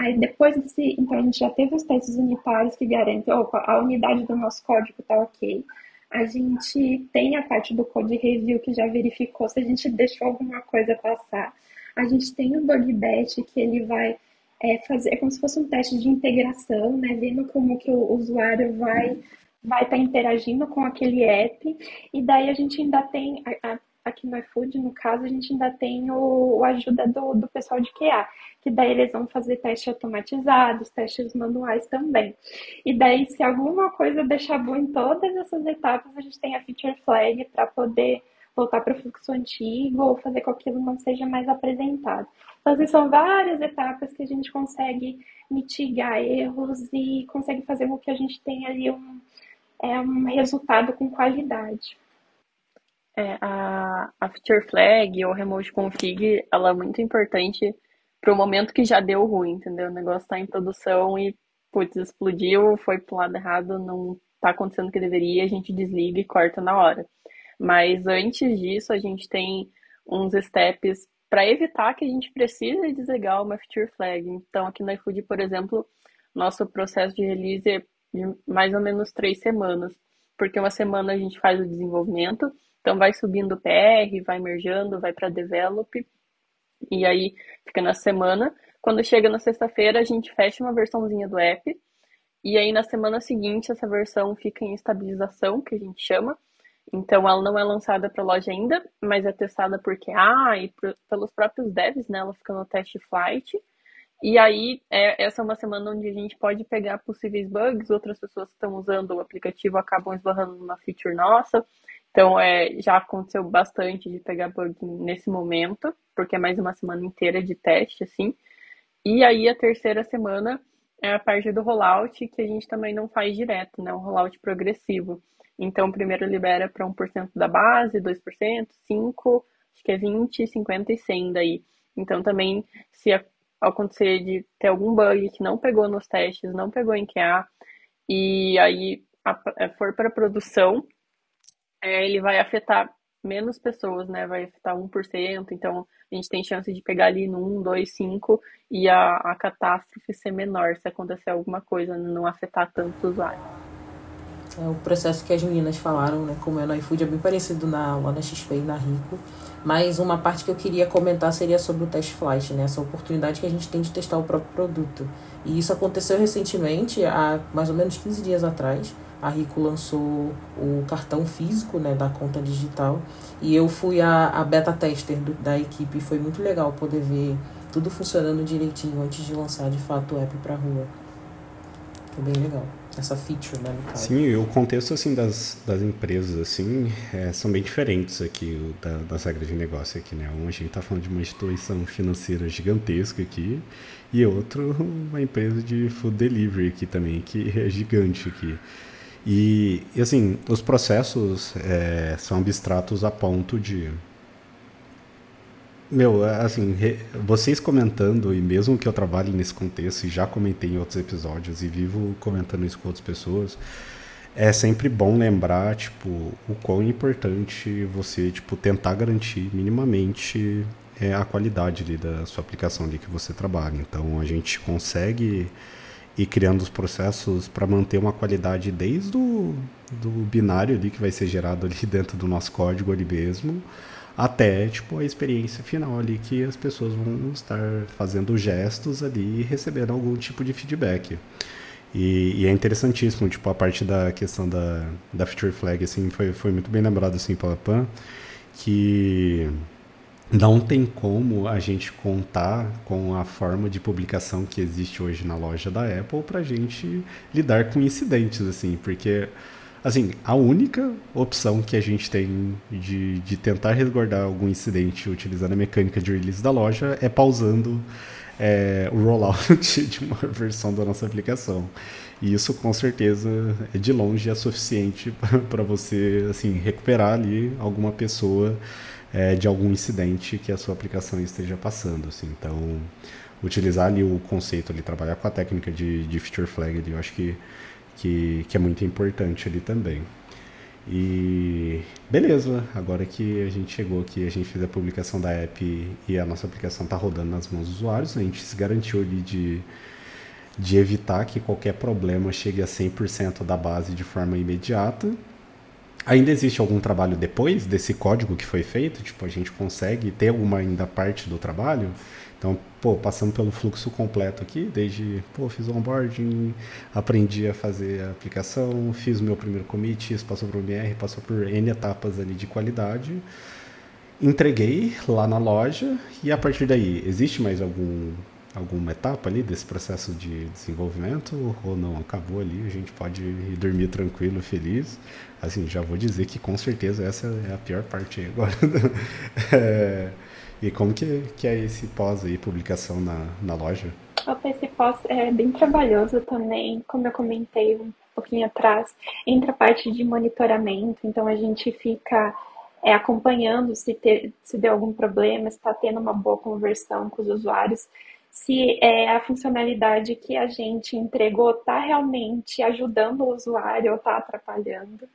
Aí depois desse, então a gente já teve os testes unitários que garantem, opa, a unidade do nosso código está ok. A gente tem a parte do code review que já verificou se a gente deixou alguma coisa passar. A gente tem o bug bash que ele vai é, fazer, é como se fosse um teste de integração, né? Vendo como que o usuário vai vai estar tá interagindo com aquele app. E daí a gente ainda tem, a, a, aqui no iFood, no caso, a gente ainda tem o, o ajuda do, do pessoal de QA, que daí eles vão fazer testes automatizados, testes manuais também. E daí, se alguma coisa deixar bom em todas essas etapas, a gente tem a feature flag para poder voltar para o fluxo antigo ou fazer com que aquilo não seja mais apresentado. Então, assim, são várias etapas que a gente consegue mitigar erros e consegue fazer com que a gente tenha ali um, é, um resultado com qualidade. É, a, feature flag ou remote config, ela é muito importante para o momento que já deu ruim, entendeu? O negócio está em produção e, putz, explodiu, foi para o lado errado, não, tá acontecendo o que deveria, a gente desliga e corta na hora. Mas antes disso, a gente tem uns steps para evitar que a gente precise desligar uma feature flag. Então, aqui no iFood, por exemplo, nosso processo de release é de mais ou menos três semanas, porque uma semana a gente faz o desenvolvimento, então vai subindo o PR, vai mergeando, vai para develop, e aí fica na semana. Quando chega na sexta-feira, a gente fecha uma versãozinha do app, e aí na semana seguinte essa versão fica em estabilização, que a gente chama. Então ela não é lançada para loja ainda, mas é testada por QA e pelos próprios devs, né? Ela fica no test flight. E aí, é, essa é uma semana onde a gente pode pegar possíveis bugs, outras pessoas que estão usando o aplicativo acabam esbarrando numa feature nossa. Então, é, já aconteceu bastante de pegar bug nesse momento, porque é mais uma semana inteira de teste, assim. E aí, a terceira semana é a parte do rollout, que a gente também não faz direto, né? Um rollout progressivo. Então, primeiro libera para 1% da base, 2%, 5%, acho que é 20%, 50% e 100% daí. Então, também, se acontecer de ter algum bug que não pegou nos testes, não pegou em QA, e aí for para produção, é, ele vai afetar menos pessoas, né? Vai afetar 1%, então a gente tem chance de pegar ali no 1, 2, 5 e a, a catástrofe ser menor se acontecer alguma coisa, não afetar tanto o usuário. É o processo que as meninas falaram, né? Como é no iFood, é bem parecido na, lá na XP e na Rico. Mas uma parte que eu queria comentar seria sobre o test flight, né? Essa oportunidade que a gente tem de testar o próprio produto. E isso aconteceu recentemente, há mais ou menos 15 dias atrás. A Rico lançou o cartão físico né, da conta digital. E eu fui a, a beta tester do, da equipe. E foi muito legal poder ver tudo funcionando direitinho antes de lançar de fato o app para rua. Foi bem legal essa feature, né, no caso. Sim, o contexto assim das, das empresas assim é, são bem diferentes aqui o, da, das regras de negócio aqui, né? Um a gente está falando de uma instituição financeira gigantesca aqui e outro uma empresa de food delivery aqui também que é gigante aqui. E, e assim, os processos é, são abstratos a ponto de meu, assim, vocês comentando, e mesmo que eu trabalhe nesse contexto, e já comentei em outros episódios, e vivo comentando isso com outras pessoas, é sempre bom lembrar, tipo, o quão importante você, tipo, tentar garantir minimamente é, a qualidade ali da sua aplicação ali que você trabalha. Então, a gente consegue ir criando os processos para manter uma qualidade desde o do binário ali que vai ser gerado ali dentro do nosso código ali mesmo, até tipo a experiência final ali que as pessoas vão estar fazendo gestos ali e recebendo algum tipo de feedback. E, e, é interessantíssimo, tipo, a parte da questão da, da feature flag, assim, foi, foi muito bem lembrado, assim, pela Pan, que não tem como a gente contar com a forma de publicação que existe hoje na loja da Apple para a gente lidar com incidentes, assim, porque Assim, a única opção que a gente tem de, de tentar resguardar algum incidente utilizando a mecânica de release da loja é pausando é, o rollout de uma versão da nossa aplicação. E isso com certeza é de longe é suficiente para você assim recuperar ali alguma pessoa é, de algum incidente que a sua aplicação esteja passando. Assim. Então, utilizar ali o conceito ali, trabalhar com a técnica de, de feature flag, ali, eu acho que que, que é muito importante ali também. E beleza, agora que a gente chegou aqui, a gente fez a publicação da app e a nossa aplicação está rodando nas mãos dos usuários, a gente se garantiu ali de, de evitar que qualquer problema chegue a 100% da base de forma imediata. Ainda existe algum trabalho depois desse código que foi feito? Tipo, a gente consegue ter alguma ainda parte do trabalho? Então, pô, passando pelo fluxo completo aqui, desde, pô, fiz onboarding, aprendi a fazer a aplicação, fiz o meu primeiro commit, isso passou o MR, passou por N etapas ali de qualidade, entreguei lá na loja e a partir daí, existe mais algum alguma etapa ali desse processo de desenvolvimento ou não acabou ali a gente pode ir dormir tranquilo feliz assim já vou dizer que com certeza essa é a pior parte agora é, e como que, que é esse pós aí, publicação na, na loja? Esse pós é bem trabalhoso também, como eu comentei um pouquinho atrás, entra a parte de monitoramento, então a gente fica é, acompanhando se, ter, se deu algum problema, se está tendo uma boa conversão com os usuários. se é, a funcionalidade que a gente entregou está realmente ajudando o usuário ou está atrapalhando.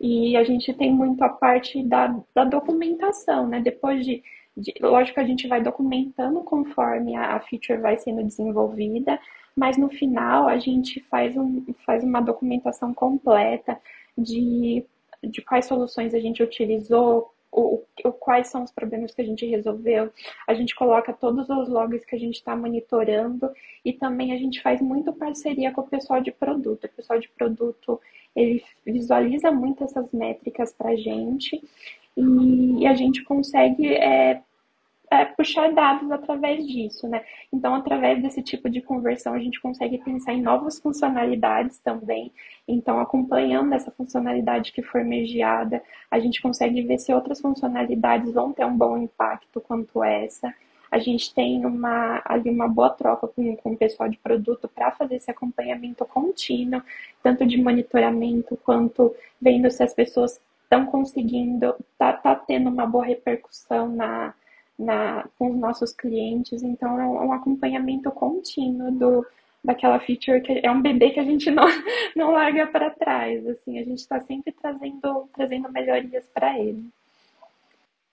E a gente tem muito a parte da, da documentação, né? Depois de, de, Lógico a gente vai documentando conforme a, a feature vai sendo desenvolvida, mas no final a gente faz, um, faz uma documentação completa de, de quais soluções a gente utilizou, o, o, quais são os problemas que a gente resolveu. A gente coloca todos os logs que a gente está monitorando e também a gente faz muito parceria com o pessoal de produto. O pessoal de produto ele visualiza muito essas métricas para a gente e, e, a gente consegue é, é, puxar dados através disso, né? Então, através desse tipo de conversão, a gente consegue pensar em novas funcionalidades também. Então, acompanhando essa funcionalidade que for mediada, a gente consegue ver se outras funcionalidades vão ter um bom impacto quanto essa. A gente tem uma, ali uma boa troca com, com o pessoal de produto para fazer esse acompanhamento contínuo, tanto de monitoramento quanto vendo se as pessoas estão conseguindo, tá, tá tendo uma boa repercussão na, na, com os nossos clientes. Então, é um acompanhamento contínuo do, daquela feature que é um bebê que a gente não, não larga para trás. Assim, a gente está sempre trazendo, trazendo melhorias para ele.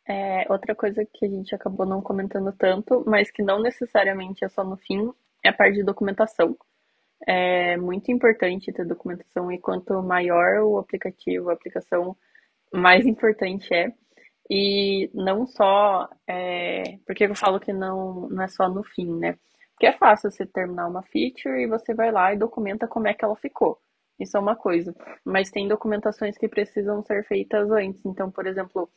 É, outra coisa que a gente acabou não comentando tanto, mas que não necessariamente é só no fim, é a parte de documentação. É muito importante ter documentação e quanto maior o aplicativo, a aplicação, mais importante é. E não só. É... Por que eu falo que não, não é só no fim, né? Porque é fácil você terminar uma feature e você vai lá e documenta como é que ela ficou. Isso é uma coisa. Mas tem documentações que precisam ser feitas antes. Então, por exemplo,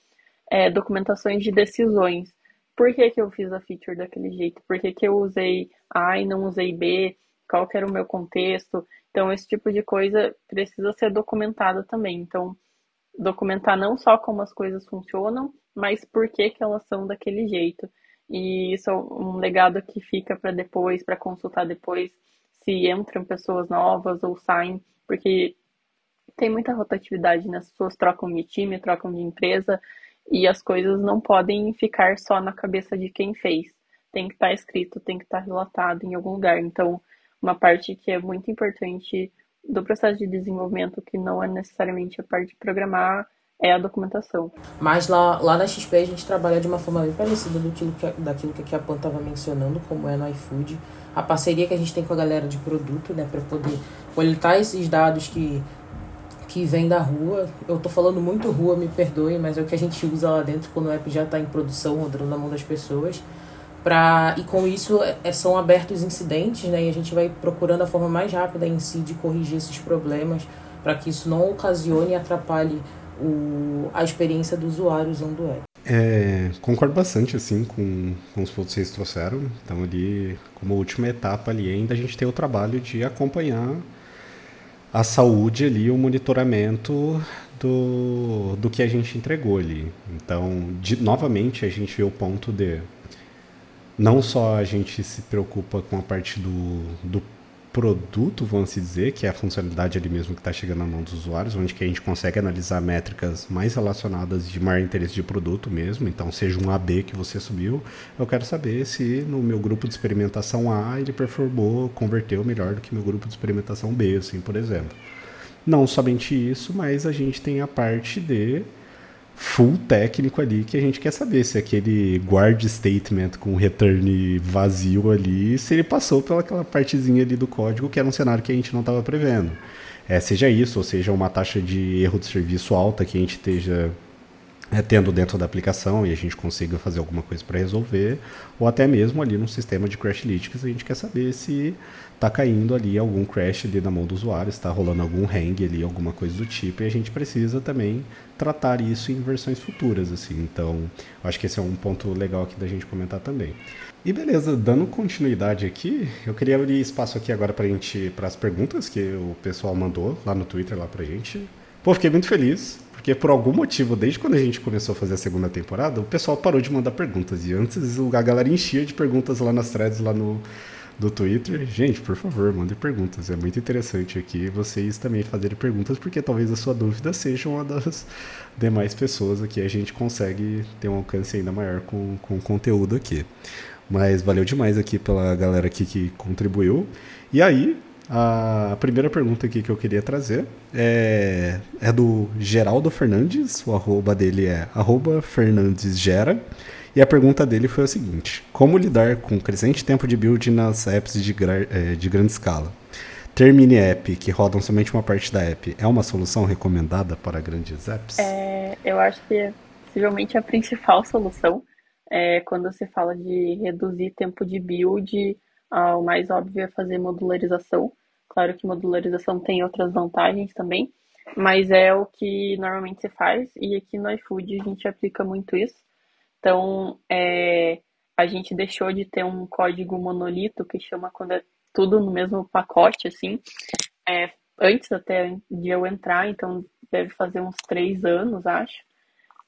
é, documentações de decisões. Por que, que eu fiz a feature daquele jeito? Por que, que eu usei A e não usei B? Qual que era o meu contexto? Então, esse tipo de coisa precisa ser documentada também. Então, documentar não só como as coisas funcionam, mas por que, que elas são daquele jeito. E isso é um legado que fica para depois, para consultar depois se entram pessoas novas ou saem, porque tem muita rotatividade, né? As pessoas trocam de time, trocam de empresa e as coisas não podem ficar só na cabeça de quem fez. Tem que estar tá escrito, tem que estar tá relatado em algum lugar. Então, uma parte que é muito importante do processo de desenvolvimento, que não é necessariamente a parte de programar, é a documentação. Mas lá, lá na XP a gente trabalha de uma forma bem parecida do que, daquilo que a Pan estava mencionando, como é no iFood. A parceria que a gente tem com a galera de produto, né, para poder coletar esses dados que, que vêm da rua. Eu tô falando muito rua, me perdoem, mas é o que a gente usa lá dentro quando o app já está em produção, rodando na mão das pessoas. Pra, e com isso é, é, são abertos incidentes, né? E a gente vai procurando a forma mais rápida em si de corrigir esses problemas para que isso não ocasione e atrapalhe o, a experiência do usuário usando o app. É, concordo bastante assim com, com os pontos que vocês trouxeram. Então ali, como última etapa ali, ainda a gente tem o trabalho de acompanhar a saúde ali, o monitoramento do, do que a gente entregou ali. Então, de, novamente, a gente vê o ponto de não só a gente se preocupa com a parte do, do produto, vamos dizer, que é a funcionalidade ali mesmo que está chegando na mão dos usuários, onde que a gente consegue analisar métricas mais relacionadas de maior interesse de produto mesmo. Então, seja um AB que você subiu, eu quero saber se no meu grupo de experimentação A ele performou, converteu melhor do que meu grupo de experimentação B, assim, por exemplo. Não somente isso, mas a gente tem a parte de full técnico ali que a gente quer saber se aquele guard statement com return vazio ali, se ele passou pelaquela partezinha ali do código que era um cenário que a gente não estava prevendo. É, seja isso, ou seja uma taxa de erro de serviço alta que a gente esteja é, tendo dentro da aplicação e a gente consiga fazer alguma coisa para resolver, ou até mesmo ali no sistema de Crashlytics a gente quer saber se está caindo ali algum crash ali na mão do usuário, está rolando algum hang ali, alguma coisa do tipo, e a gente precisa também tratar isso em versões futuras, assim. Então, acho que esse é um ponto legal aqui da gente comentar também. E beleza, dando continuidade aqui, eu queria abrir espaço aqui agora para gente para as perguntas que o pessoal mandou lá no Twitter lá pra gente. Pô, fiquei muito feliz, porque por algum motivo, desde quando a gente começou a fazer a segunda temporada, o pessoal parou de mandar perguntas. E antes a galera enchia de perguntas lá nas threads lá no, do Twitter. Gente, por favor, mandem perguntas. É muito interessante aqui vocês também fazerem perguntas, porque talvez a sua dúvida seja uma das demais pessoas aqui. A gente consegue ter um alcance ainda maior com, com o conteúdo aqui. Mas valeu demais aqui pela galera aqui que contribuiu. E aí, a primeira pergunta aqui que eu queria trazer é, é do Geraldo Fernandes, o arroba dele é arroba fernandesgera, e a pergunta dele foi a seguinte, como lidar com o crescente tempo de build nas apps de, é, de grande escala? Ter mini app que rodam somente uma parte da app é uma solução recomendada para grandes apps? É, eu acho que é possivelmente a principal solução é quando se fala de reduzir tempo de build, o mais óbvio é fazer modularização, Claro que modularização tem outras vantagens também, mas é o que normalmente se faz e aqui no iFood a gente aplica muito isso. Então, é, a gente deixou de ter um código monolito que chama quando é tudo no mesmo pacote, assim, é, antes até de eu entrar, então deve fazer uns três anos, acho,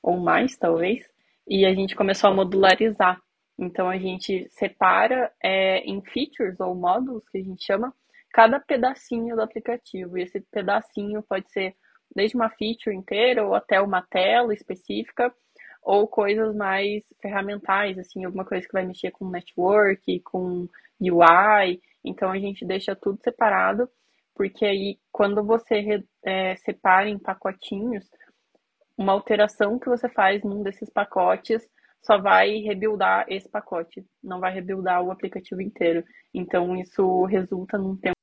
ou mais talvez, e a gente começou a modularizar. Então a gente separa é, em features ou módulos que a gente chama cada pedacinho do aplicativo. E esse pedacinho pode ser desde uma feature inteira ou até uma tela específica ou coisas mais ferramentais, assim, alguma coisa que vai mexer com network, com UI. Então a gente deixa tudo separado, porque aí quando você é, separa em pacotinhos, uma alteração que você faz num desses pacotes só vai rebuildar esse pacote, não vai rebuildar o aplicativo inteiro. Então isso resulta num tempo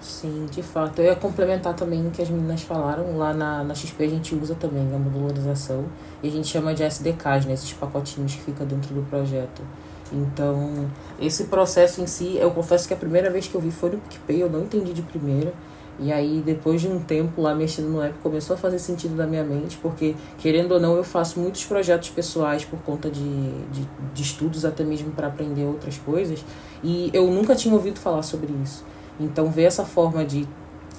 Sim, de fato. Eu ia complementar também o que as meninas falaram. Lá na, na XP a gente usa também a modularização e a gente chama de SDKs, né? Esses pacotinhos que ficam dentro do projeto. Então, esse processo em si, eu confesso que a primeira vez que eu vi foi no PicPay, eu não entendi de primeira. E aí, depois de um tempo lá mexendo no app, começou a fazer sentido na minha mente, porque, querendo ou não, eu faço muitos projetos pessoais por conta de, de, de estudos, até mesmo para aprender outras coisas. E eu nunca tinha ouvido falar sobre isso. Então, ver essa forma de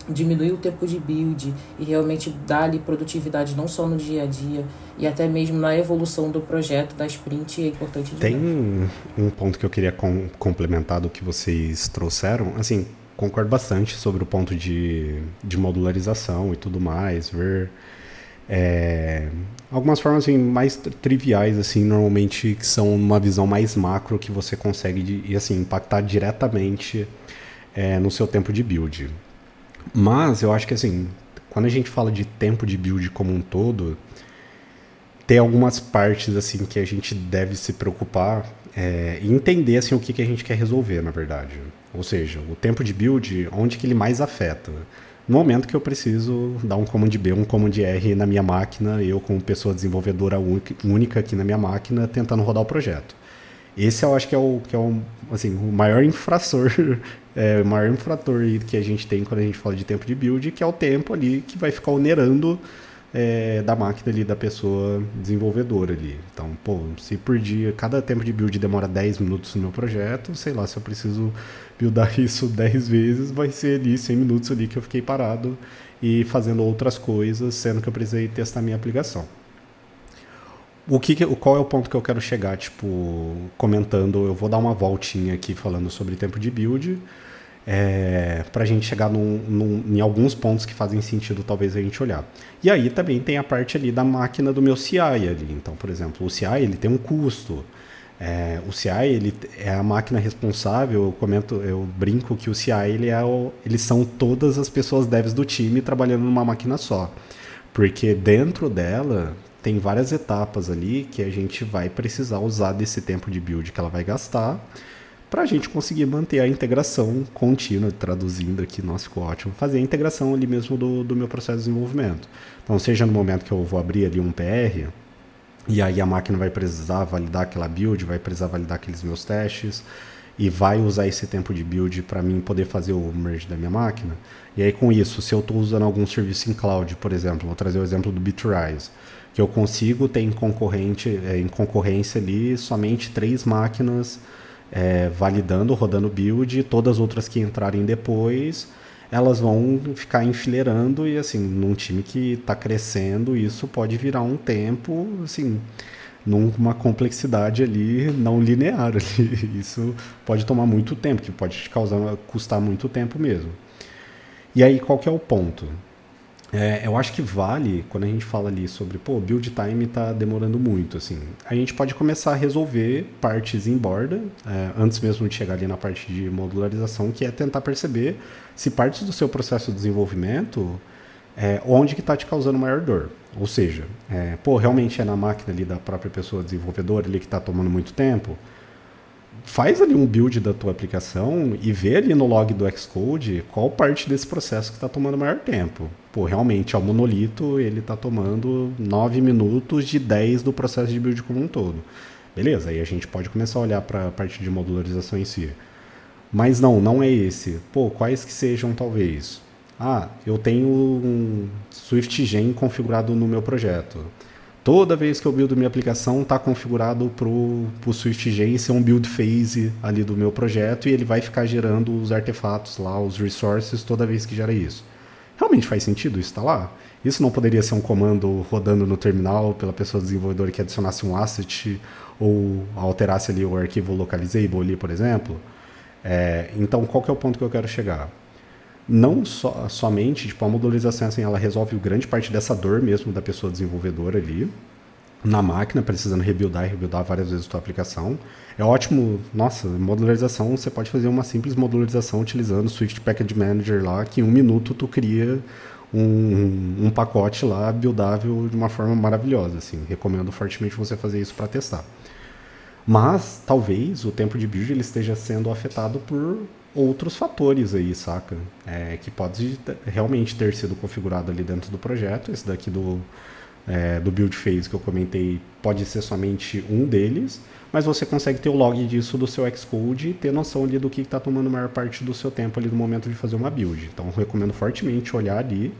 diminuir o tempo de build e realmente dar ali produtividade não só no dia a dia e até mesmo na evolução do projeto, da sprint, é importante Tem um ponto que eu queria com, complementar do que vocês trouxeram. Assim, concordo bastante sobre o ponto de, de modularização e tudo mais, ver é, algumas formas assim, mais triviais, assim, normalmente que são uma visão mais macro que você consegue de, assim, impactar diretamente é, no seu tempo de build. Mas eu acho que assim, quando a gente fala de tempo de build como um todo, tem algumas partes assim que a gente deve se preocupar é, e entender assim o que, que a gente quer resolver, na verdade. Ou seja, o tempo de build, onde que ele mais afeta. No momento que eu preciso dar um comando B, um comando R na minha máquina, eu como pessoa desenvolvedora única aqui na minha máquina, tentando rodar o projeto. Esse eu acho que é o, que é o, assim, o maior infrator, é, o maior infrator que a gente tem quando a gente fala de tempo de build, que é o tempo ali que vai ficar onerando é, da máquina ali, da pessoa desenvolvedora ali. Então, pô, se por dia, cada tempo de build demora 10 minutos no meu projeto, sei lá, se eu preciso buildar isso 10 vezes, vai ser ali 100 minutos ali que eu fiquei parado e fazendo outras coisas, sendo que eu precisei testar minha aplicação o que, qual é o ponto que eu quero chegar, tipo, comentando, eu vou dar uma voltinha aqui falando sobre tempo de build, é, para a gente chegar num, num, em alguns pontos que fazem sentido talvez a gente olhar. E aí também tem a parte ali da máquina do meu CI ali. Então, por exemplo, o CI ele tem um custo. É, o CI ele é a máquina responsável. Eu comento, eu brinco que o CI ele é o, eles são todas as pessoas devs do time trabalhando numa máquina só, porque dentro dela tem várias etapas ali que a gente vai precisar usar desse tempo de build que ela vai gastar para a gente conseguir manter a integração contínua, traduzindo aqui, nossa, ficou ótimo, fazer a integração ali mesmo do, do meu processo de desenvolvimento. Então, seja no momento que eu vou abrir ali um PR, e aí a máquina vai precisar validar aquela build, vai precisar validar aqueles meus testes, e vai usar esse tempo de build para mim poder fazer o merge da minha máquina. E aí com isso, se eu estou usando algum serviço em cloud, por exemplo, vou trazer o exemplo do Bitrise, que eu consigo ter em, concorrente, é, em concorrência ali somente três máquinas é, validando, rodando build, e todas as outras que entrarem depois, elas vão ficar enfileirando e assim, num time que está crescendo, isso pode virar um tempo, assim, numa complexidade ali não linear ali. Isso pode tomar muito tempo, que pode te causar, custar muito tempo mesmo. E aí qual que é o ponto? É, eu acho que vale, quando a gente fala ali sobre, pô, build time está demorando muito, assim, a gente pode começar a resolver partes em borda, é, antes mesmo de chegar ali na parte de modularização, que é tentar perceber se partes do seu processo de desenvolvimento, é, onde que está te causando maior dor. Ou seja, é, pô, realmente é na máquina ali da própria pessoa desenvolvedora ali que está tomando muito tempo, faz ali um build da tua aplicação e vê ali no log do Xcode qual parte desse processo que está tomando maior tempo. Pô, realmente, o monolito ele está tomando 9 minutos de 10 do processo de build como um todo. Beleza, aí a gente pode começar a olhar para a parte de modularização em si. Mas não, não é esse. Pô, quais que sejam talvez? Ah, eu tenho um SwiftGen configurado no meu projeto. Toda vez que eu build minha aplicação, está configurado para o SwiftGen ser um build phase ali do meu projeto e ele vai ficar gerando os artefatos lá, os resources, toda vez que gera isso. Realmente faz sentido isso tá lá? Isso não poderia ser um comando rodando no terminal pela pessoa desenvolvedora que adicionasse um asset ou alterasse ali o arquivo localizable ali, por exemplo? É, então, qual que é o ponto que eu quero chegar? Não so, somente, tipo, a modularização assim, ela resolve grande parte dessa dor mesmo da pessoa desenvolvedora ali na máquina, precisando rebuildar e rebuildar várias vezes a tua aplicação. É ótimo, nossa, modularização, você pode fazer uma simples modularização utilizando o Swift Package Manager lá, que em um minuto tu cria um, um pacote lá buildável de uma forma maravilhosa, assim. Recomendo fortemente você fazer isso para testar. Mas talvez o tempo de build ele esteja sendo afetado por outros fatores aí, saca? É, que pode realmente ter sido configurado ali dentro do projeto. Esse daqui do, é, do build phase que eu comentei pode ser somente um deles, mas você consegue ter o log disso do seu Xcode e ter noção ali do que está tomando maior parte do seu tempo ali no momento de fazer uma build. Então recomendo fortemente olhar ali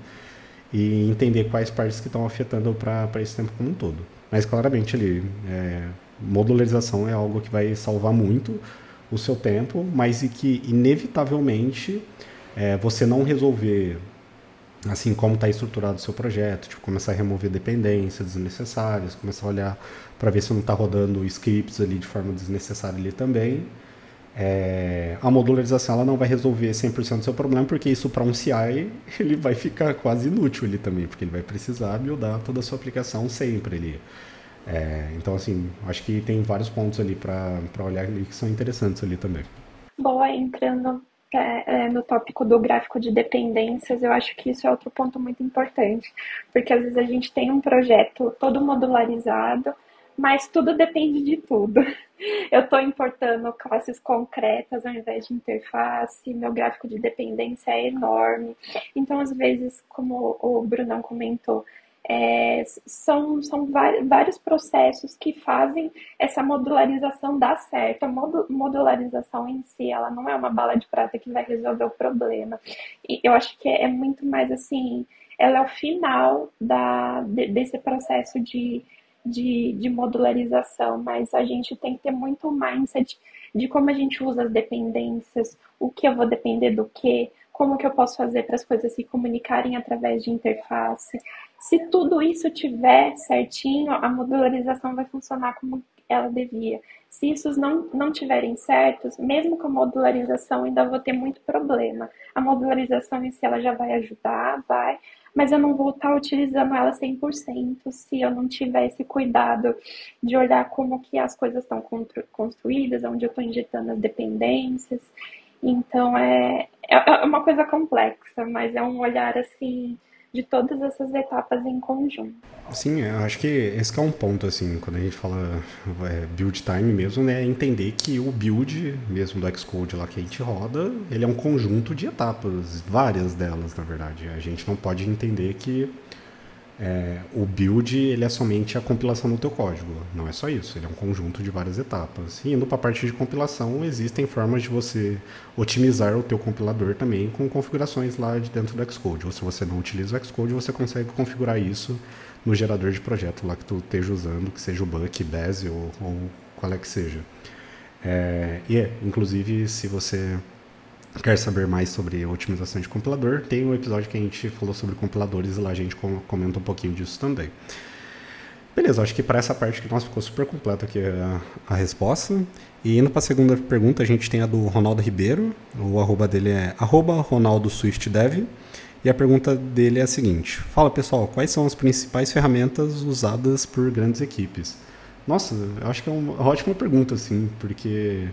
e entender quais partes que estão afetando para esse tempo como um todo. Mas claramente ali, é, modularização é algo que vai salvar muito o seu tempo, mas e que inevitavelmente é, você não resolver assim como está estruturado o seu projeto, tipo, começar a remover dependências desnecessárias, começar a olhar para ver se não está rodando scripts ali de forma desnecessária ali também. É, a modularização ela não vai resolver 100% do seu problema, porque isso para um CI ele vai ficar quase inútil ali também, porque ele vai precisar buildar toda a sua aplicação sempre ali. É, então, assim, acho que tem vários pontos ali para olhar ali que são interessantes ali também. Boa, entrando é, é, no tópico do gráfico de dependências, eu acho que isso é outro ponto muito importante, porque às vezes a gente tem um projeto todo modularizado, mas tudo depende de tudo. Eu estou importando classes concretas ao invés de interface, meu gráfico de dependência é enorme. Então, às vezes, como o Brunão comentou, é, são, são vários processos que fazem essa modularização dar certo. A modularização em si, ela não é uma bala de prata que vai resolver o problema. E eu acho que é, muito mais assim, ela é o final da, desse processo de, de, de modularização, mas a gente tem que ter muito mindset de como a gente usa as dependências, o que eu vou depender do que, como que eu posso fazer para as coisas se comunicarem através de interface. Se tudo isso tiver certinho, a modularização vai funcionar como ela devia. Se isso não, não tiverem certos, mesmo com a modularização, ainda vou ter muito problema. A modularização em si ela já vai ajudar, vai, mas eu não vou estar utilizando ela 100% se eu não tiver esse cuidado de olhar como que as coisas estão construídas, onde eu estou injetando as dependências. Então é, é, é uma coisa complexa, mas é um olhar assim de todas essas etapas em conjunto. Sim, eu acho que esse que é um ponto, assim, quando a gente fala é, build time mesmo, né, é entender que o build mesmo do Xcode lá que a gente roda, ele é um conjunto de etapas, várias delas, na verdade. A gente não pode entender que é, o build ele é somente a compilação do teu código, não é só isso, ele é um conjunto de várias etapas. E indo para a parte de compilação, existem formas de você otimizar o teu compilador também com configurações lá de dentro do Xcode. Ou se você não utiliza o Xcode, você consegue configurar isso no gerador de projeto lá que tu esteja usando, que seja o Buck, Bazel ou, ou qual é que seja. É, e é, inclusive, se você quer saber mais sobre otimização de compilador, tem um episódio que a gente falou sobre compiladores e lá a gente comenta um pouquinho disso também. Beleza, acho que para essa parte que nós ficou super completa aqui a, a resposta. E indo para a segunda pergunta, a gente tem a do Ronaldo Ribeiro. O arroba dele é arroba Ronaldo Swift Dev. E a pergunta dele é a seguinte: Fala pessoal, quais são as principais ferramentas usadas por grandes equipes? Nossa, eu acho que é uma ótima pergunta, assim, porque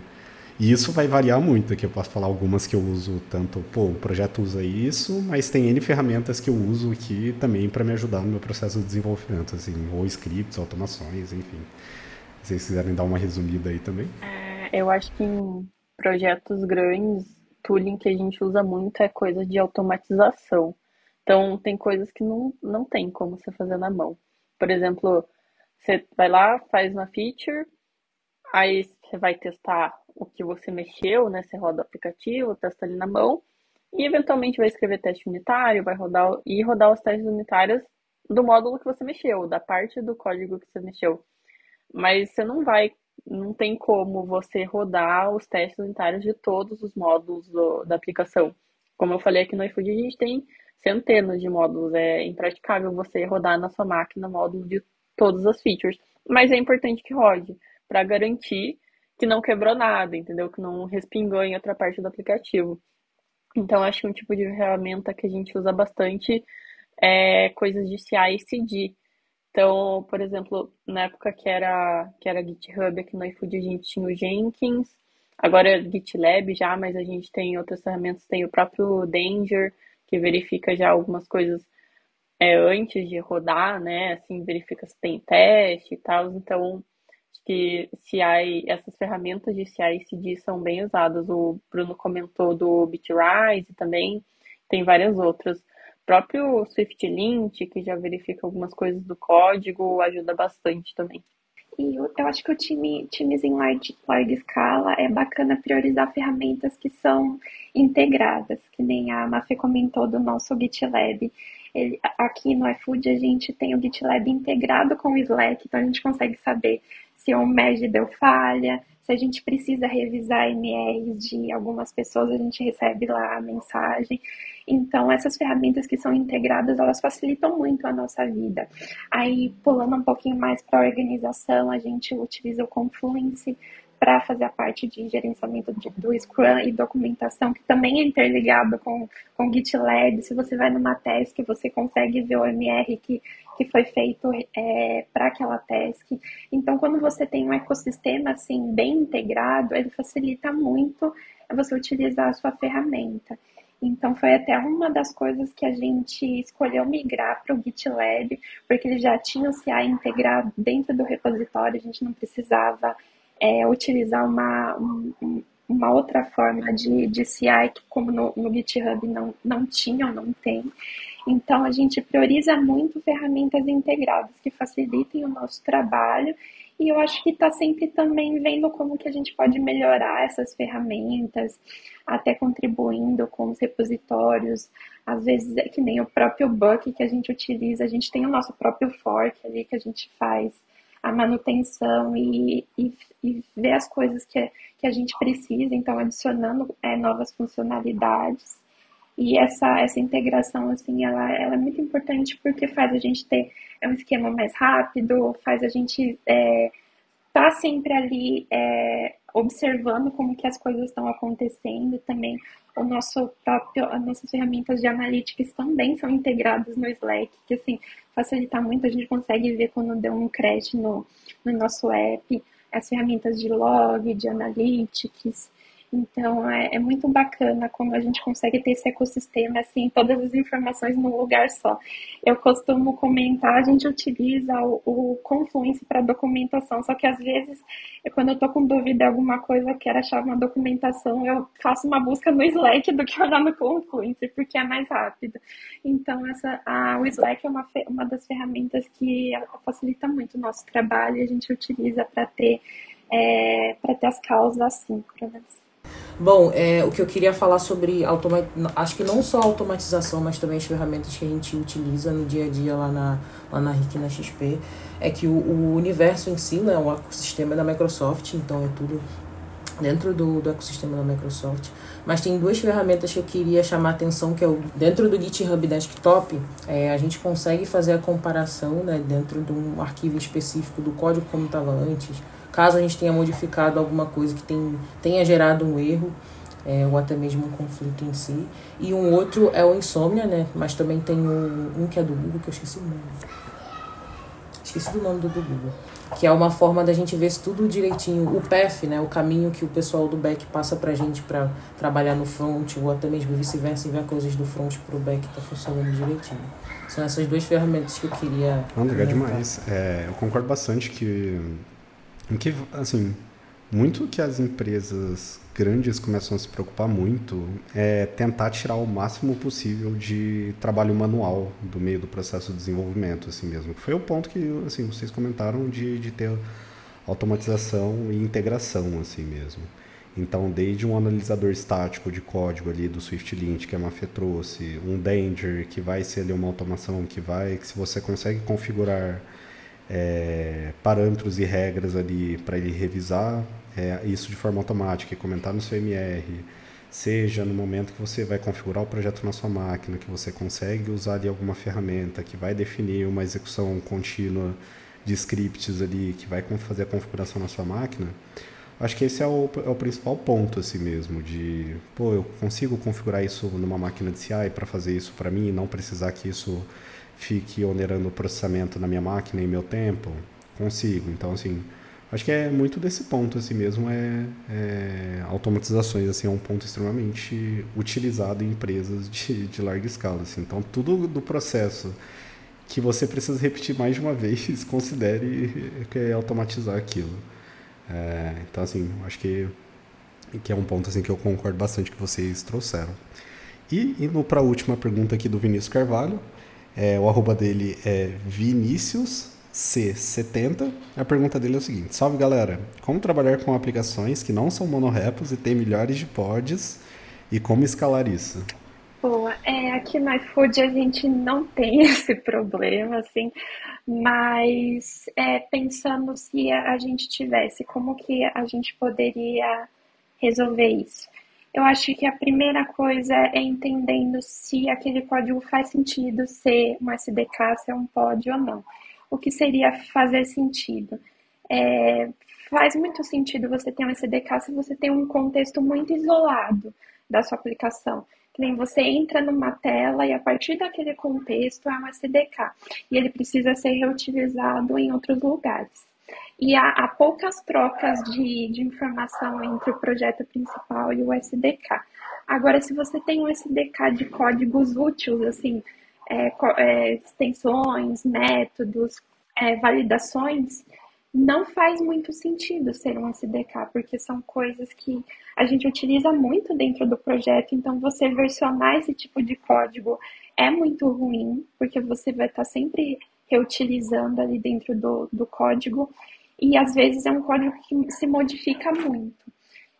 e isso vai variar muito, aqui eu posso falar algumas que eu uso tanto, pô, o projeto usa isso, mas tem N ferramentas que eu uso aqui também para me ajudar no meu processo de desenvolvimento, assim, ou scripts, automações, enfim. Se vocês quiserem dar uma resumida aí também. É, eu acho que em projetos grandes, tooling que a gente usa muito é coisa de automatização. Então, tem coisas que não, não tem como você fazer na mão. Por exemplo, você vai lá, faz uma feature, aí você vai testar o que você mexeu, né? Você roda o aplicativo, testa ali na mão e eventualmente vai escrever teste unitário, vai rodar e rodar os testes unitários do módulo que você mexeu, da parte do código que você mexeu. Mas você não vai, não tem como você rodar os testes unitários de todos os módulos do, da aplicação. Como eu falei aqui no iFood, a gente tem centenas de módulos. É impraticável você rodar na sua máquina módulo de todas as features. Mas é importante que rode para garantir que não quebrou nada, entendeu? Que não respingou em outra parte do aplicativo. Então, acho que um tipo de ferramenta que a gente usa bastante é coisas de CI e CD. Então, por exemplo, na época que era, que era GitHub aqui no iFood, a gente tinha o Jenkins, agora é GitLab já, mas a gente tem outras ferramentas, tem o próprio Danger, que verifica já algumas coisas é, antes de rodar, né? Assim, verifica se tem teste e tal. Então, que CI, essas ferramentas de CI CD são bem usadas. O Bruno comentou do Bitrise também, tem várias outras. O próprio SwiftLint, que já verifica algumas coisas do código, ajuda bastante também. E eu, eu acho que o time, times em large, larga escala é bacana priorizar ferramentas que são integradas, que nem a Mafê comentou do nosso GitLab. Aqui no iFood a gente tem o GitLab integrado com o Slack, então a gente consegue saber se o MEG deu falha, se a gente precisa revisar MRs de algumas pessoas, a gente recebe lá a mensagem. Então, essas ferramentas que são integradas, elas facilitam muito a nossa vida. Aí, pulando um pouquinho mais para a organização, a gente utiliza o Confluence para fazer a parte de gerenciamento de, do Scrum e documentação, que também é interligado com, com GitLab. Se você vai numa task, você consegue ver o MR que, que foi feito é, para aquela task. Então, quando você tem um ecossistema assim bem integrado, ele facilita muito você utilizar a sua ferramenta. Então, foi até uma das coisas que a gente escolheu migrar para o GitLab, porque ele já tinha o CI integrado dentro do repositório, a gente não precisava é, utilizar uma, um, uma outra forma de, de CI que como no, no GitHub não, não tinha ou não tem. Então a gente prioriza muito ferramentas integradas que facilitem o nosso trabalho e eu acho que está sempre também vendo como que a gente pode melhorar essas ferramentas, até contribuindo com os repositórios. Às vezes é que nem o próprio Buck que a gente utiliza, a gente tem o nosso próprio fork ali que a gente faz a manutenção e, e, e ver as coisas que, que a gente precisa, então adicionando é, novas funcionalidades. E essa, essa integração, assim, ela, ela é muito importante porque faz a gente ter um esquema mais rápido, faz a gente é, tá sempre ali é, observando como que as coisas estão acontecendo. Também o nosso próprio, as nossas ferramentas de analytics também são integradas no Slack, que assim, facilita muito, a gente consegue ver quando deu um crash no, no nosso app, as ferramentas de log, de analytics, então é, é, muito bacana como a gente consegue ter esse ecossistema, assim, todas as informações num lugar só. Eu costumo comentar, a gente utiliza o, o Confluence para documentação, só que às vezes, quando eu estou com dúvida de alguma coisa, quero achar uma documentação, eu faço uma busca no Slack do que olhar no Confluence, porque é mais rápido. Então, essa, a, o Slack é uma, uma das ferramentas que facilita muito o nosso trabalho e a gente utiliza para ter, é, ter as causas assíncronas. Bom, é, o que eu queria falar sobre automa acho que não só automatização, mas também as ferramentas que a gente utiliza no dia a dia lá na, lá na RIC na XP, é que o, o universo em si né, é um ecossistema da Microsoft, então é tudo dentro do, do ecossistema da Microsoft. Mas tem duas ferramentas que eu queria chamar a atenção, que é o dentro do GitHub Desktop, é, a gente consegue fazer a comparação né, dentro de um arquivo específico do código como estava antes, Caso a gente tenha modificado alguma coisa que tem, tenha gerado um erro, é, ou até mesmo um conflito em si. E um outro é o Insônia, né? Mas também tem o, um que é do Google, que eu esqueci o nome. Esqueci do nome do, do Google. Que é uma forma da gente ver tudo direitinho. O path, né? O caminho que o pessoal do back passa pra gente pra trabalhar no front, ou até mesmo vice-versa, e ver coisas do front pro back tá funcionando direitinho. São essas duas ferramentas que eu queria. Não, legal demais. É, eu concordo bastante que. Que, assim, muito que as empresas grandes começam a se preocupar muito é tentar tirar o máximo possível de trabalho manual do meio do processo de desenvolvimento, assim mesmo. Foi o ponto que, assim, vocês comentaram de, de ter automatização e integração, assim mesmo. Então, desde um analisador estático de código ali do SwiftLint que a Mafia trouxe, um Danger que vai ser ali uma automação que vai, que se você consegue configurar é, parâmetros e regras ali para ele revisar é, isso de forma automática e comentar no seu MR, seja no momento que você vai configurar o projeto na sua máquina, que você consegue usar ali alguma ferramenta que vai definir uma execução contínua de scripts ali, que vai fazer a configuração na sua máquina, acho que esse é o, é o principal ponto assim mesmo, de, pô, eu consigo configurar isso numa máquina de CI para fazer isso para mim e não precisar que isso fique onerando o processamento na minha máquina e meu tempo? Consigo. Então, assim, Acho que é muito desse ponto assim mesmo, é, é automatizações assim, é um ponto extremamente utilizado em empresas de, de larga escala. Assim. Então, tudo do processo que você precisa repetir mais de uma vez, considere que é automatizar aquilo. É, então, assim, acho que, que é um ponto assim, que eu concordo bastante que vocês trouxeram. E indo para a última pergunta aqui do Vinícius Carvalho, é, o arroba dele é Vinícius C70. A pergunta dele é o seguinte: Salve galera, como trabalhar com aplicações que não são monorepos e tem milhares de pods e como escalar isso? Boa, é, aqui no iFood a gente não tem esse problema, assim, mas é, pensando se a gente tivesse, como que a gente poderia resolver isso? Eu acho que a primeira coisa é entendendo se aquele código faz sentido ser um SDK, se é um pod ou não o que seria fazer sentido? É, faz muito sentido você ter um SDK se você tem um contexto muito isolado da sua aplicação. Que nem você entra numa tela e a partir daquele contexto é um SDK. E ele precisa ser reutilizado em outros lugares. E há, há poucas trocas de, de informação entre o projeto principal e o SDK. Agora, se você tem um SDK de códigos úteis, assim, é, é, extensões, métodos, é, validações, não faz muito sentido ser um SDK, porque são coisas que a gente utiliza muito dentro do projeto, então você versionar esse tipo de código é muito ruim, porque você vai estar sempre reutilizando ali dentro do, do código, e às vezes é um código que se modifica muito.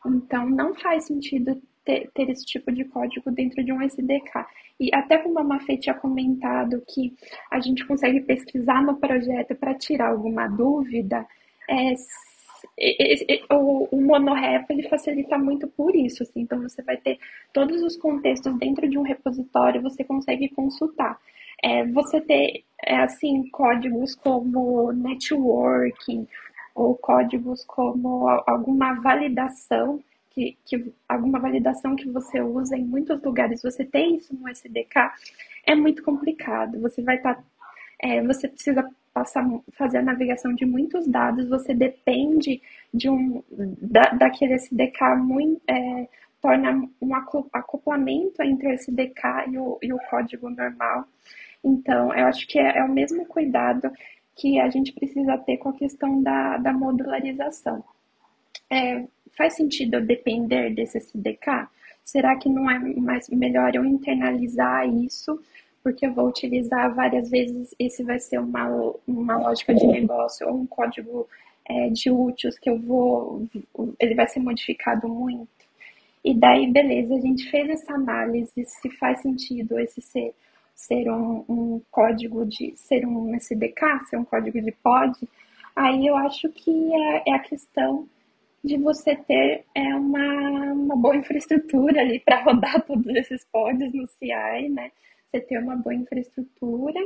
Então, não faz sentido ter, ter esse tipo de código dentro de um SDK. E até como a Mafê tinha comentado que a gente consegue pesquisar no projeto para tirar alguma dúvida, é, o, o monorep ele facilita muito por isso, assim, então você vai ter todos os contextos dentro de um repositório, você consegue consultar. É, você ter, é, assim, códigos como networking, ou códigos como alguma validação, que, que alguma validação que você usa em muitos lugares, você tem isso no SDK, é muito complicado. Você vai estar. Tá, é, você precisa passar, fazer a navegação de muitos dados, você depende de um da, daquele SDK muito. É, torna um acoplamento entre o SDK e o, e o código normal. Então, eu acho que é, é, o mesmo cuidado que a gente precisa ter com a questão da, da modularização. É, faz sentido eu depender desse SDK? Será que não é mais melhor eu internalizar isso? Porque eu vou utilizar várias vezes, esse vai ser uma, uma lógica de negócio ou um código é, de úteis que eu vou, ele vai ser modificado muito. E daí, beleza, a gente fez essa análise, se faz sentido esse ser, ser um, um código de, ser um SDK, ser um código de pod, aí eu acho que é, é a questão de você ter é, uma, uma boa infraestrutura ali para rodar todos esses pods no CI, né? Você ter uma boa infraestrutura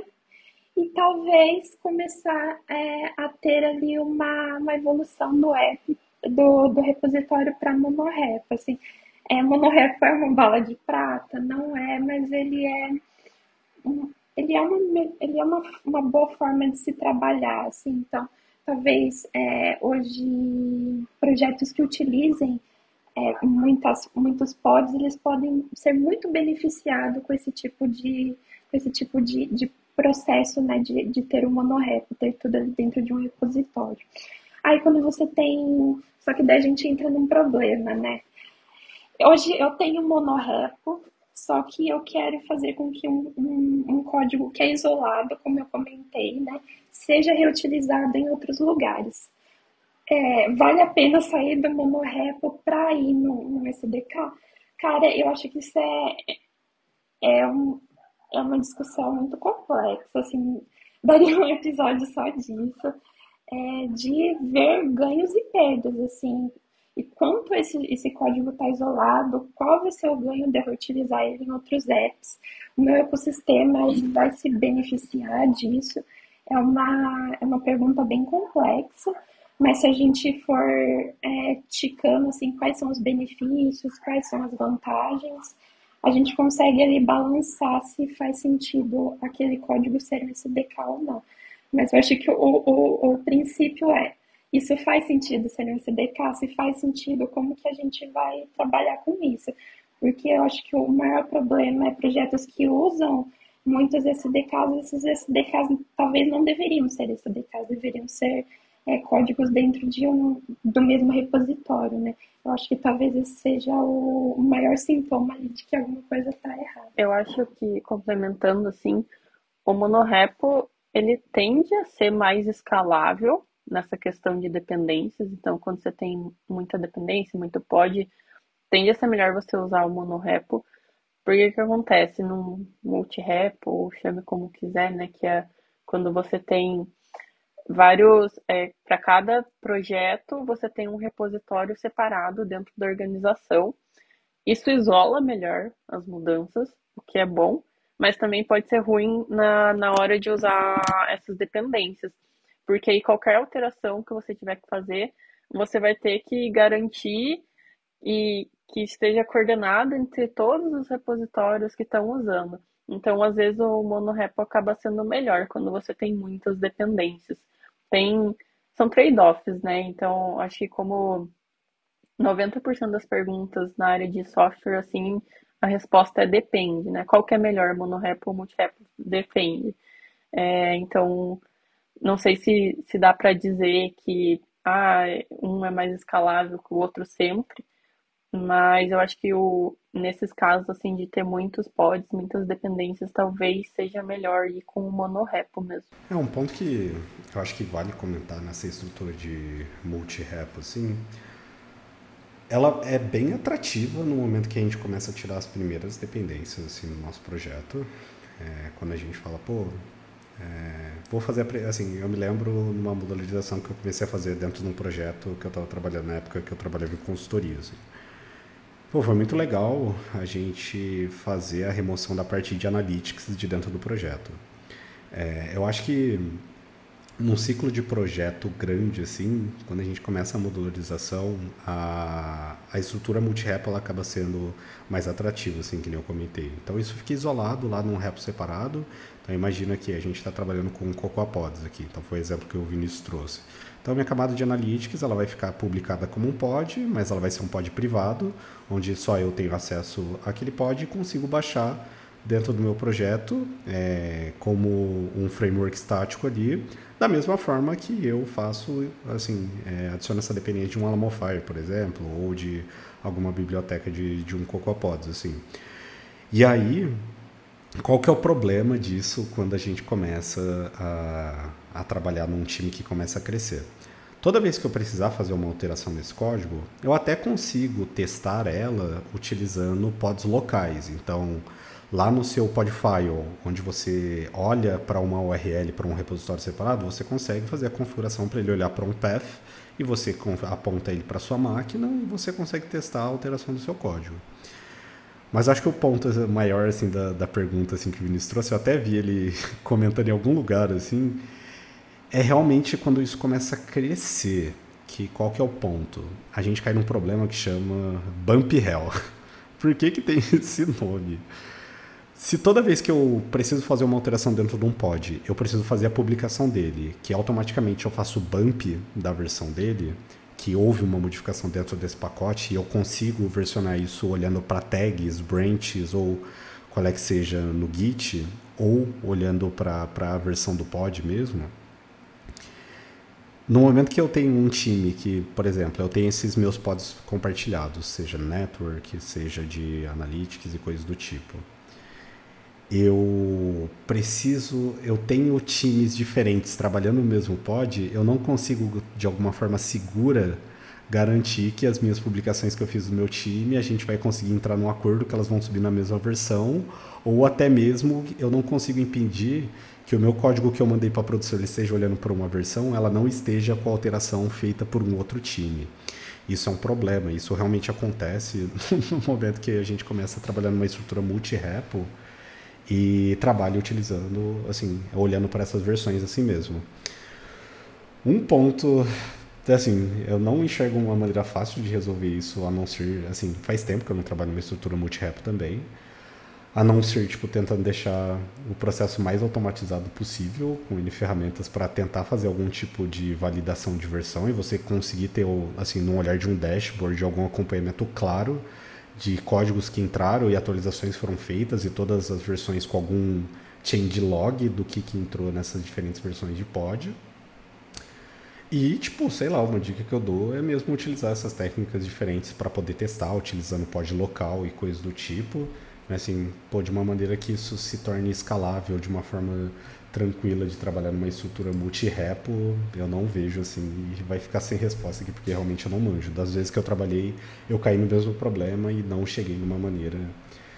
e talvez começar é, a ter ali uma, uma evolução do app, do, do repositório para monorep, assim. é, monorepo é uma bala de prata? Não é, mas ele é ele é uma, ele é uma, uma boa forma de se trabalhar, assim, então talvez é, hoje projetos que utilizem é, muitas, muitos pods, eles podem ser muito beneficiados com esse tipo de, com esse tipo de, de processo, né, de, de ter um monorepo, ter tudo dentro de um repositório. Aí quando você tem, só que daí a gente entra num problema, né? Hoje eu tenho monorepo, só que eu quero fazer com que um, um, um, código que é isolado, como eu comentei, né, seja reutilizado em outros lugares. É, vale a pena sair do monorepo para ir no, no SDK? Cara, eu acho que isso é, é, um, é uma discussão muito complexa, assim, daria um episódio só disso, é, de ver ganhos e perdas, assim, e quanto esse, esse código está isolado, qual vai ser o ganho de eu utilizar ele em outros apps, o meu ecossistema vai se beneficiar disso, é uma, é uma pergunta bem complexa, mas se a gente for é, ticando assim, quais são os benefícios, quais são as vantagens, a gente consegue ali balançar se faz sentido aquele código ser um SDK ou não. Mas eu acho que o, o, o princípio é, isso faz sentido ser um SDK? Se faz sentido, como que a gente vai trabalhar com isso? Porque eu acho que o maior problema é projetos que usam muitos SDKs, esses SDKs talvez não deveriam ser SDKs, deveriam ser é, códigos dentro de um, do mesmo repositório, né? Eu acho que talvez esse seja o maior sintoma de que alguma coisa está errada. Eu acho que, complementando assim, o monorepo, ele tende a ser mais escalável nessa questão de dependências. Então, quando você tem muita dependência, muito pod, tende a ser melhor você usar o monorepo, porque que acontece no multirepo, ou chame como quiser, né, que é quando você tem vários, é, para cada projeto, você tem um repositório separado dentro da organização. Isso isola melhor as mudanças, o que é bom, mas também pode ser ruim na, na hora de usar essas dependências, porque aí qualquer alteração que você tiver que fazer, você vai ter que garantir e que esteja coordenado entre todos os repositórios que estão usando. Então, às vezes, o monorepo acaba sendo melhor quando você tem muitas dependências tem são trade-offs, né? Então, acho que como 90% das perguntas na área de software, assim, a resposta é depende, né? Qual que é melhor, monorepo ou multirepo? Depende. É, então, não sei se, se dá para dizer que ah, um é mais escalável que o outro sempre, mas eu acho que o, nesses casos, assim, de ter muitos pods, muitas dependências, talvez seja melhor ir com o monorepo mesmo. É um ponto que eu acho que vale comentar nessa estrutura de multi-repo, assim. Ela é bem atrativa no momento que a gente começa a tirar as primeiras dependências, assim, no nosso projeto. É, quando a gente fala, pô, é, vou fazer, assim, eu me lembro numa modalização que eu comecei a fazer dentro de um projeto que eu estava trabalhando na época que eu trabalhava em consultoria, assim. Pô, foi muito legal a gente fazer a remoção da parte de analytics de dentro do projeto. É, eu acho que num ciclo de projeto grande, assim, quando a gente começa a modularização, a, a estrutura multi-repo ela acaba sendo mais atrativa, assim, que nem eu comentei. Então isso fica isolado lá num repo separado. Então imagina que a gente está trabalhando com Cocoa Pods aqui. Então foi o exemplo que o Vinícius trouxe. Então, minha camada de analytics ela vai ficar publicada como um pod, mas ela vai ser um pod privado, onde só eu tenho acesso àquele pod e consigo baixar dentro do meu projeto é, como um framework estático ali, da mesma forma que eu faço, assim, é, adiciono essa dependência de um Alamofire, por exemplo, ou de alguma biblioteca de, de um CocoaPods, assim. E aí, qual que é o problema disso quando a gente começa a a trabalhar num time que começa a crescer. Toda vez que eu precisar fazer uma alteração nesse código, eu até consigo testar ela utilizando pods locais. Então, lá no seu podfile, onde você olha para uma URL, para um repositório separado, você consegue fazer a configuração para ele olhar para um path e você aponta ele para sua máquina e você consegue testar a alteração do seu código. Mas acho que o ponto maior assim da, da pergunta assim que o Vinícius trouxe, eu até vi ele comentando em algum lugar assim, é realmente quando isso começa a crescer. que qual que é o ponto? A gente cai num problema que chama Bump Hell. Por que, que tem esse nome? Se toda vez que eu preciso fazer uma alteração dentro de um pod, eu preciso fazer a publicação dele, que automaticamente eu faço bump da versão dele, que houve uma modificação dentro desse pacote, e eu consigo versionar isso olhando para tags, branches ou qual é que seja no Git, ou olhando para a versão do pod mesmo. No momento que eu tenho um time que, por exemplo, eu tenho esses meus pods compartilhados, seja network, seja de analytics e coisas do tipo eu preciso, eu tenho times diferentes trabalhando no mesmo pod, eu não consigo de alguma forma segura garantir que as minhas publicações que eu fiz do meu time, a gente vai conseguir entrar num acordo que elas vão subir na mesma versão, ou até mesmo eu não consigo impedir que o meu código que eu mandei para a produção ele esteja olhando para uma versão, ela não esteja com a alteração feita por um outro time. Isso é um problema, isso realmente acontece no momento que a gente começa a trabalhar numa estrutura multi-repo, e trabalho utilizando, assim, olhando para essas versões assim mesmo. Um ponto, assim, eu não enxergo uma maneira fácil de resolver isso, a não ser, assim, faz tempo que eu não trabalho numa estrutura multi-rep também, a não ser, tipo, tentando deixar o processo mais automatizado possível, com N ferramentas para tentar fazer algum tipo de validação de versão e você conseguir ter, assim, no olhar de um dashboard, algum acompanhamento claro de códigos que entraram e atualizações foram feitas e todas as versões com algum change log do que, que entrou nessas diferentes versões de pod. E, tipo, sei lá, uma dica que eu dou é mesmo utilizar essas técnicas diferentes para poder testar, utilizando pod local e coisas do tipo. Mas, assim, pô, de uma maneira que isso se torne escalável de uma forma tranquila de trabalhar numa estrutura multi-repo, eu não vejo assim, e vai ficar sem resposta aqui, porque realmente eu não manjo. Das vezes que eu trabalhei, eu caí no mesmo problema e não cheguei numa maneira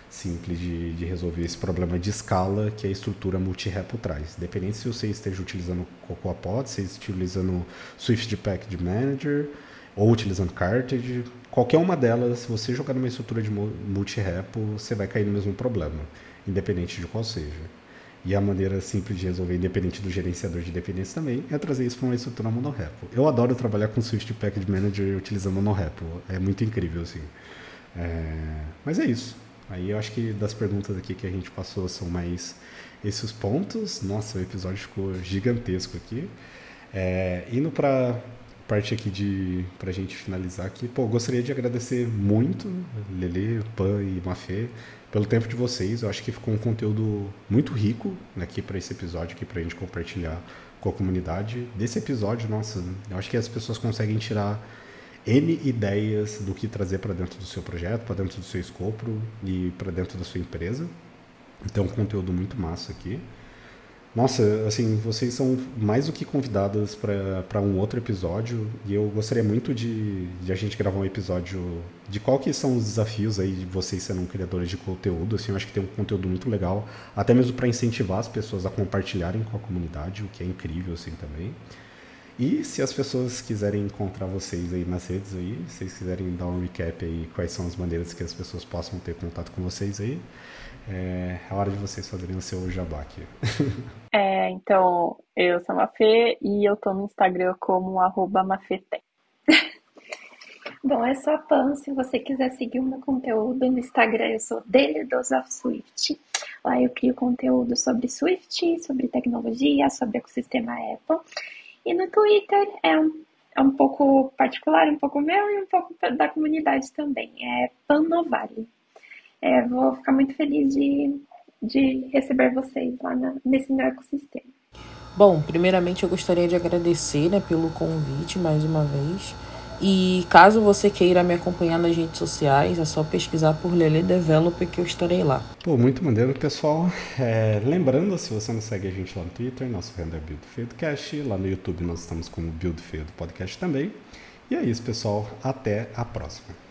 simples de, de resolver esse problema de escala que a estrutura multi-repo traz. Independente se você esteja utilizando CocoaPod, se esteja utilizando Swift Package Manager ou utilizando Cartage, qualquer uma delas, se você jogar numa estrutura de multi-repo, você vai cair no mesmo problema, independente de qual seja. E a maneira simples de resolver, independente do gerenciador de dependência também, é trazer isso para uma estrutura monorepo. Eu adoro trabalhar com Swift Package Manager utilizando monorepo. É muito incrível, assim. É... Mas é isso. Aí eu acho que das perguntas aqui que a gente passou são mais esses pontos. Nossa, o episódio ficou gigantesco aqui. É... Indo para parte aqui de para gente finalizar aqui, pô, gostaria de agradecer muito Lele, Pan e Mafê pelo tempo de vocês. Eu acho que ficou um conteúdo muito rico aqui para esse episódio, aqui para a gente compartilhar com a comunidade. Desse episódio, nossa, eu acho que as pessoas conseguem tirar N ideias do que trazer para dentro do seu projeto, para dentro do seu escopo e para dentro da sua empresa. Então, um conteúdo muito massa aqui. Nossa, assim, vocês são mais do que convidadas para um outro episódio e eu gostaria muito de, de, a gente gravar um episódio de qual que são os desafios aí de vocês sendo criadores de conteúdo. Assim, eu acho que tem um conteúdo muito legal, até mesmo para incentivar as pessoas a compartilharem com a comunidade, o que é incrível assim também. E se as pessoas quiserem encontrar vocês aí nas redes aí, se vocês quiserem dar um recap aí quais são as maneiras que as pessoas possam ter contato com vocês aí, é a hora de vocês fazerem o seu jabá aqui. É, então, eu sou a Mafê e eu tô no Instagram como arroba Mafetec. Bom, é só Pan. Se você quiser seguir o meu conteúdo no Instagram, eu sou dele dos of Swift. Lá eu crio conteúdo sobre Swift, sobre tecnologia, sobre ecossistema Apple. E no Twitter é um, é um pouco particular, um pouco meu e um pouco da comunidade também. É Panovale. É, vou ficar muito feliz de, de receber vocês lá na, nesse meu ecossistema. Bom, primeiramente eu gostaria de agradecer né, pelo convite mais uma vez. E caso você queira me acompanhar nas redes sociais, é só pesquisar por Lele Developer que eu estarei lá. Pô, muito maneiro, pessoal. É, lembrando, se você não segue a gente lá no Twitter, nosso handle é BuildFeedcast. Lá no YouTube nós estamos com o BuildFeed Podcast também. E é isso, pessoal. Até a próxima.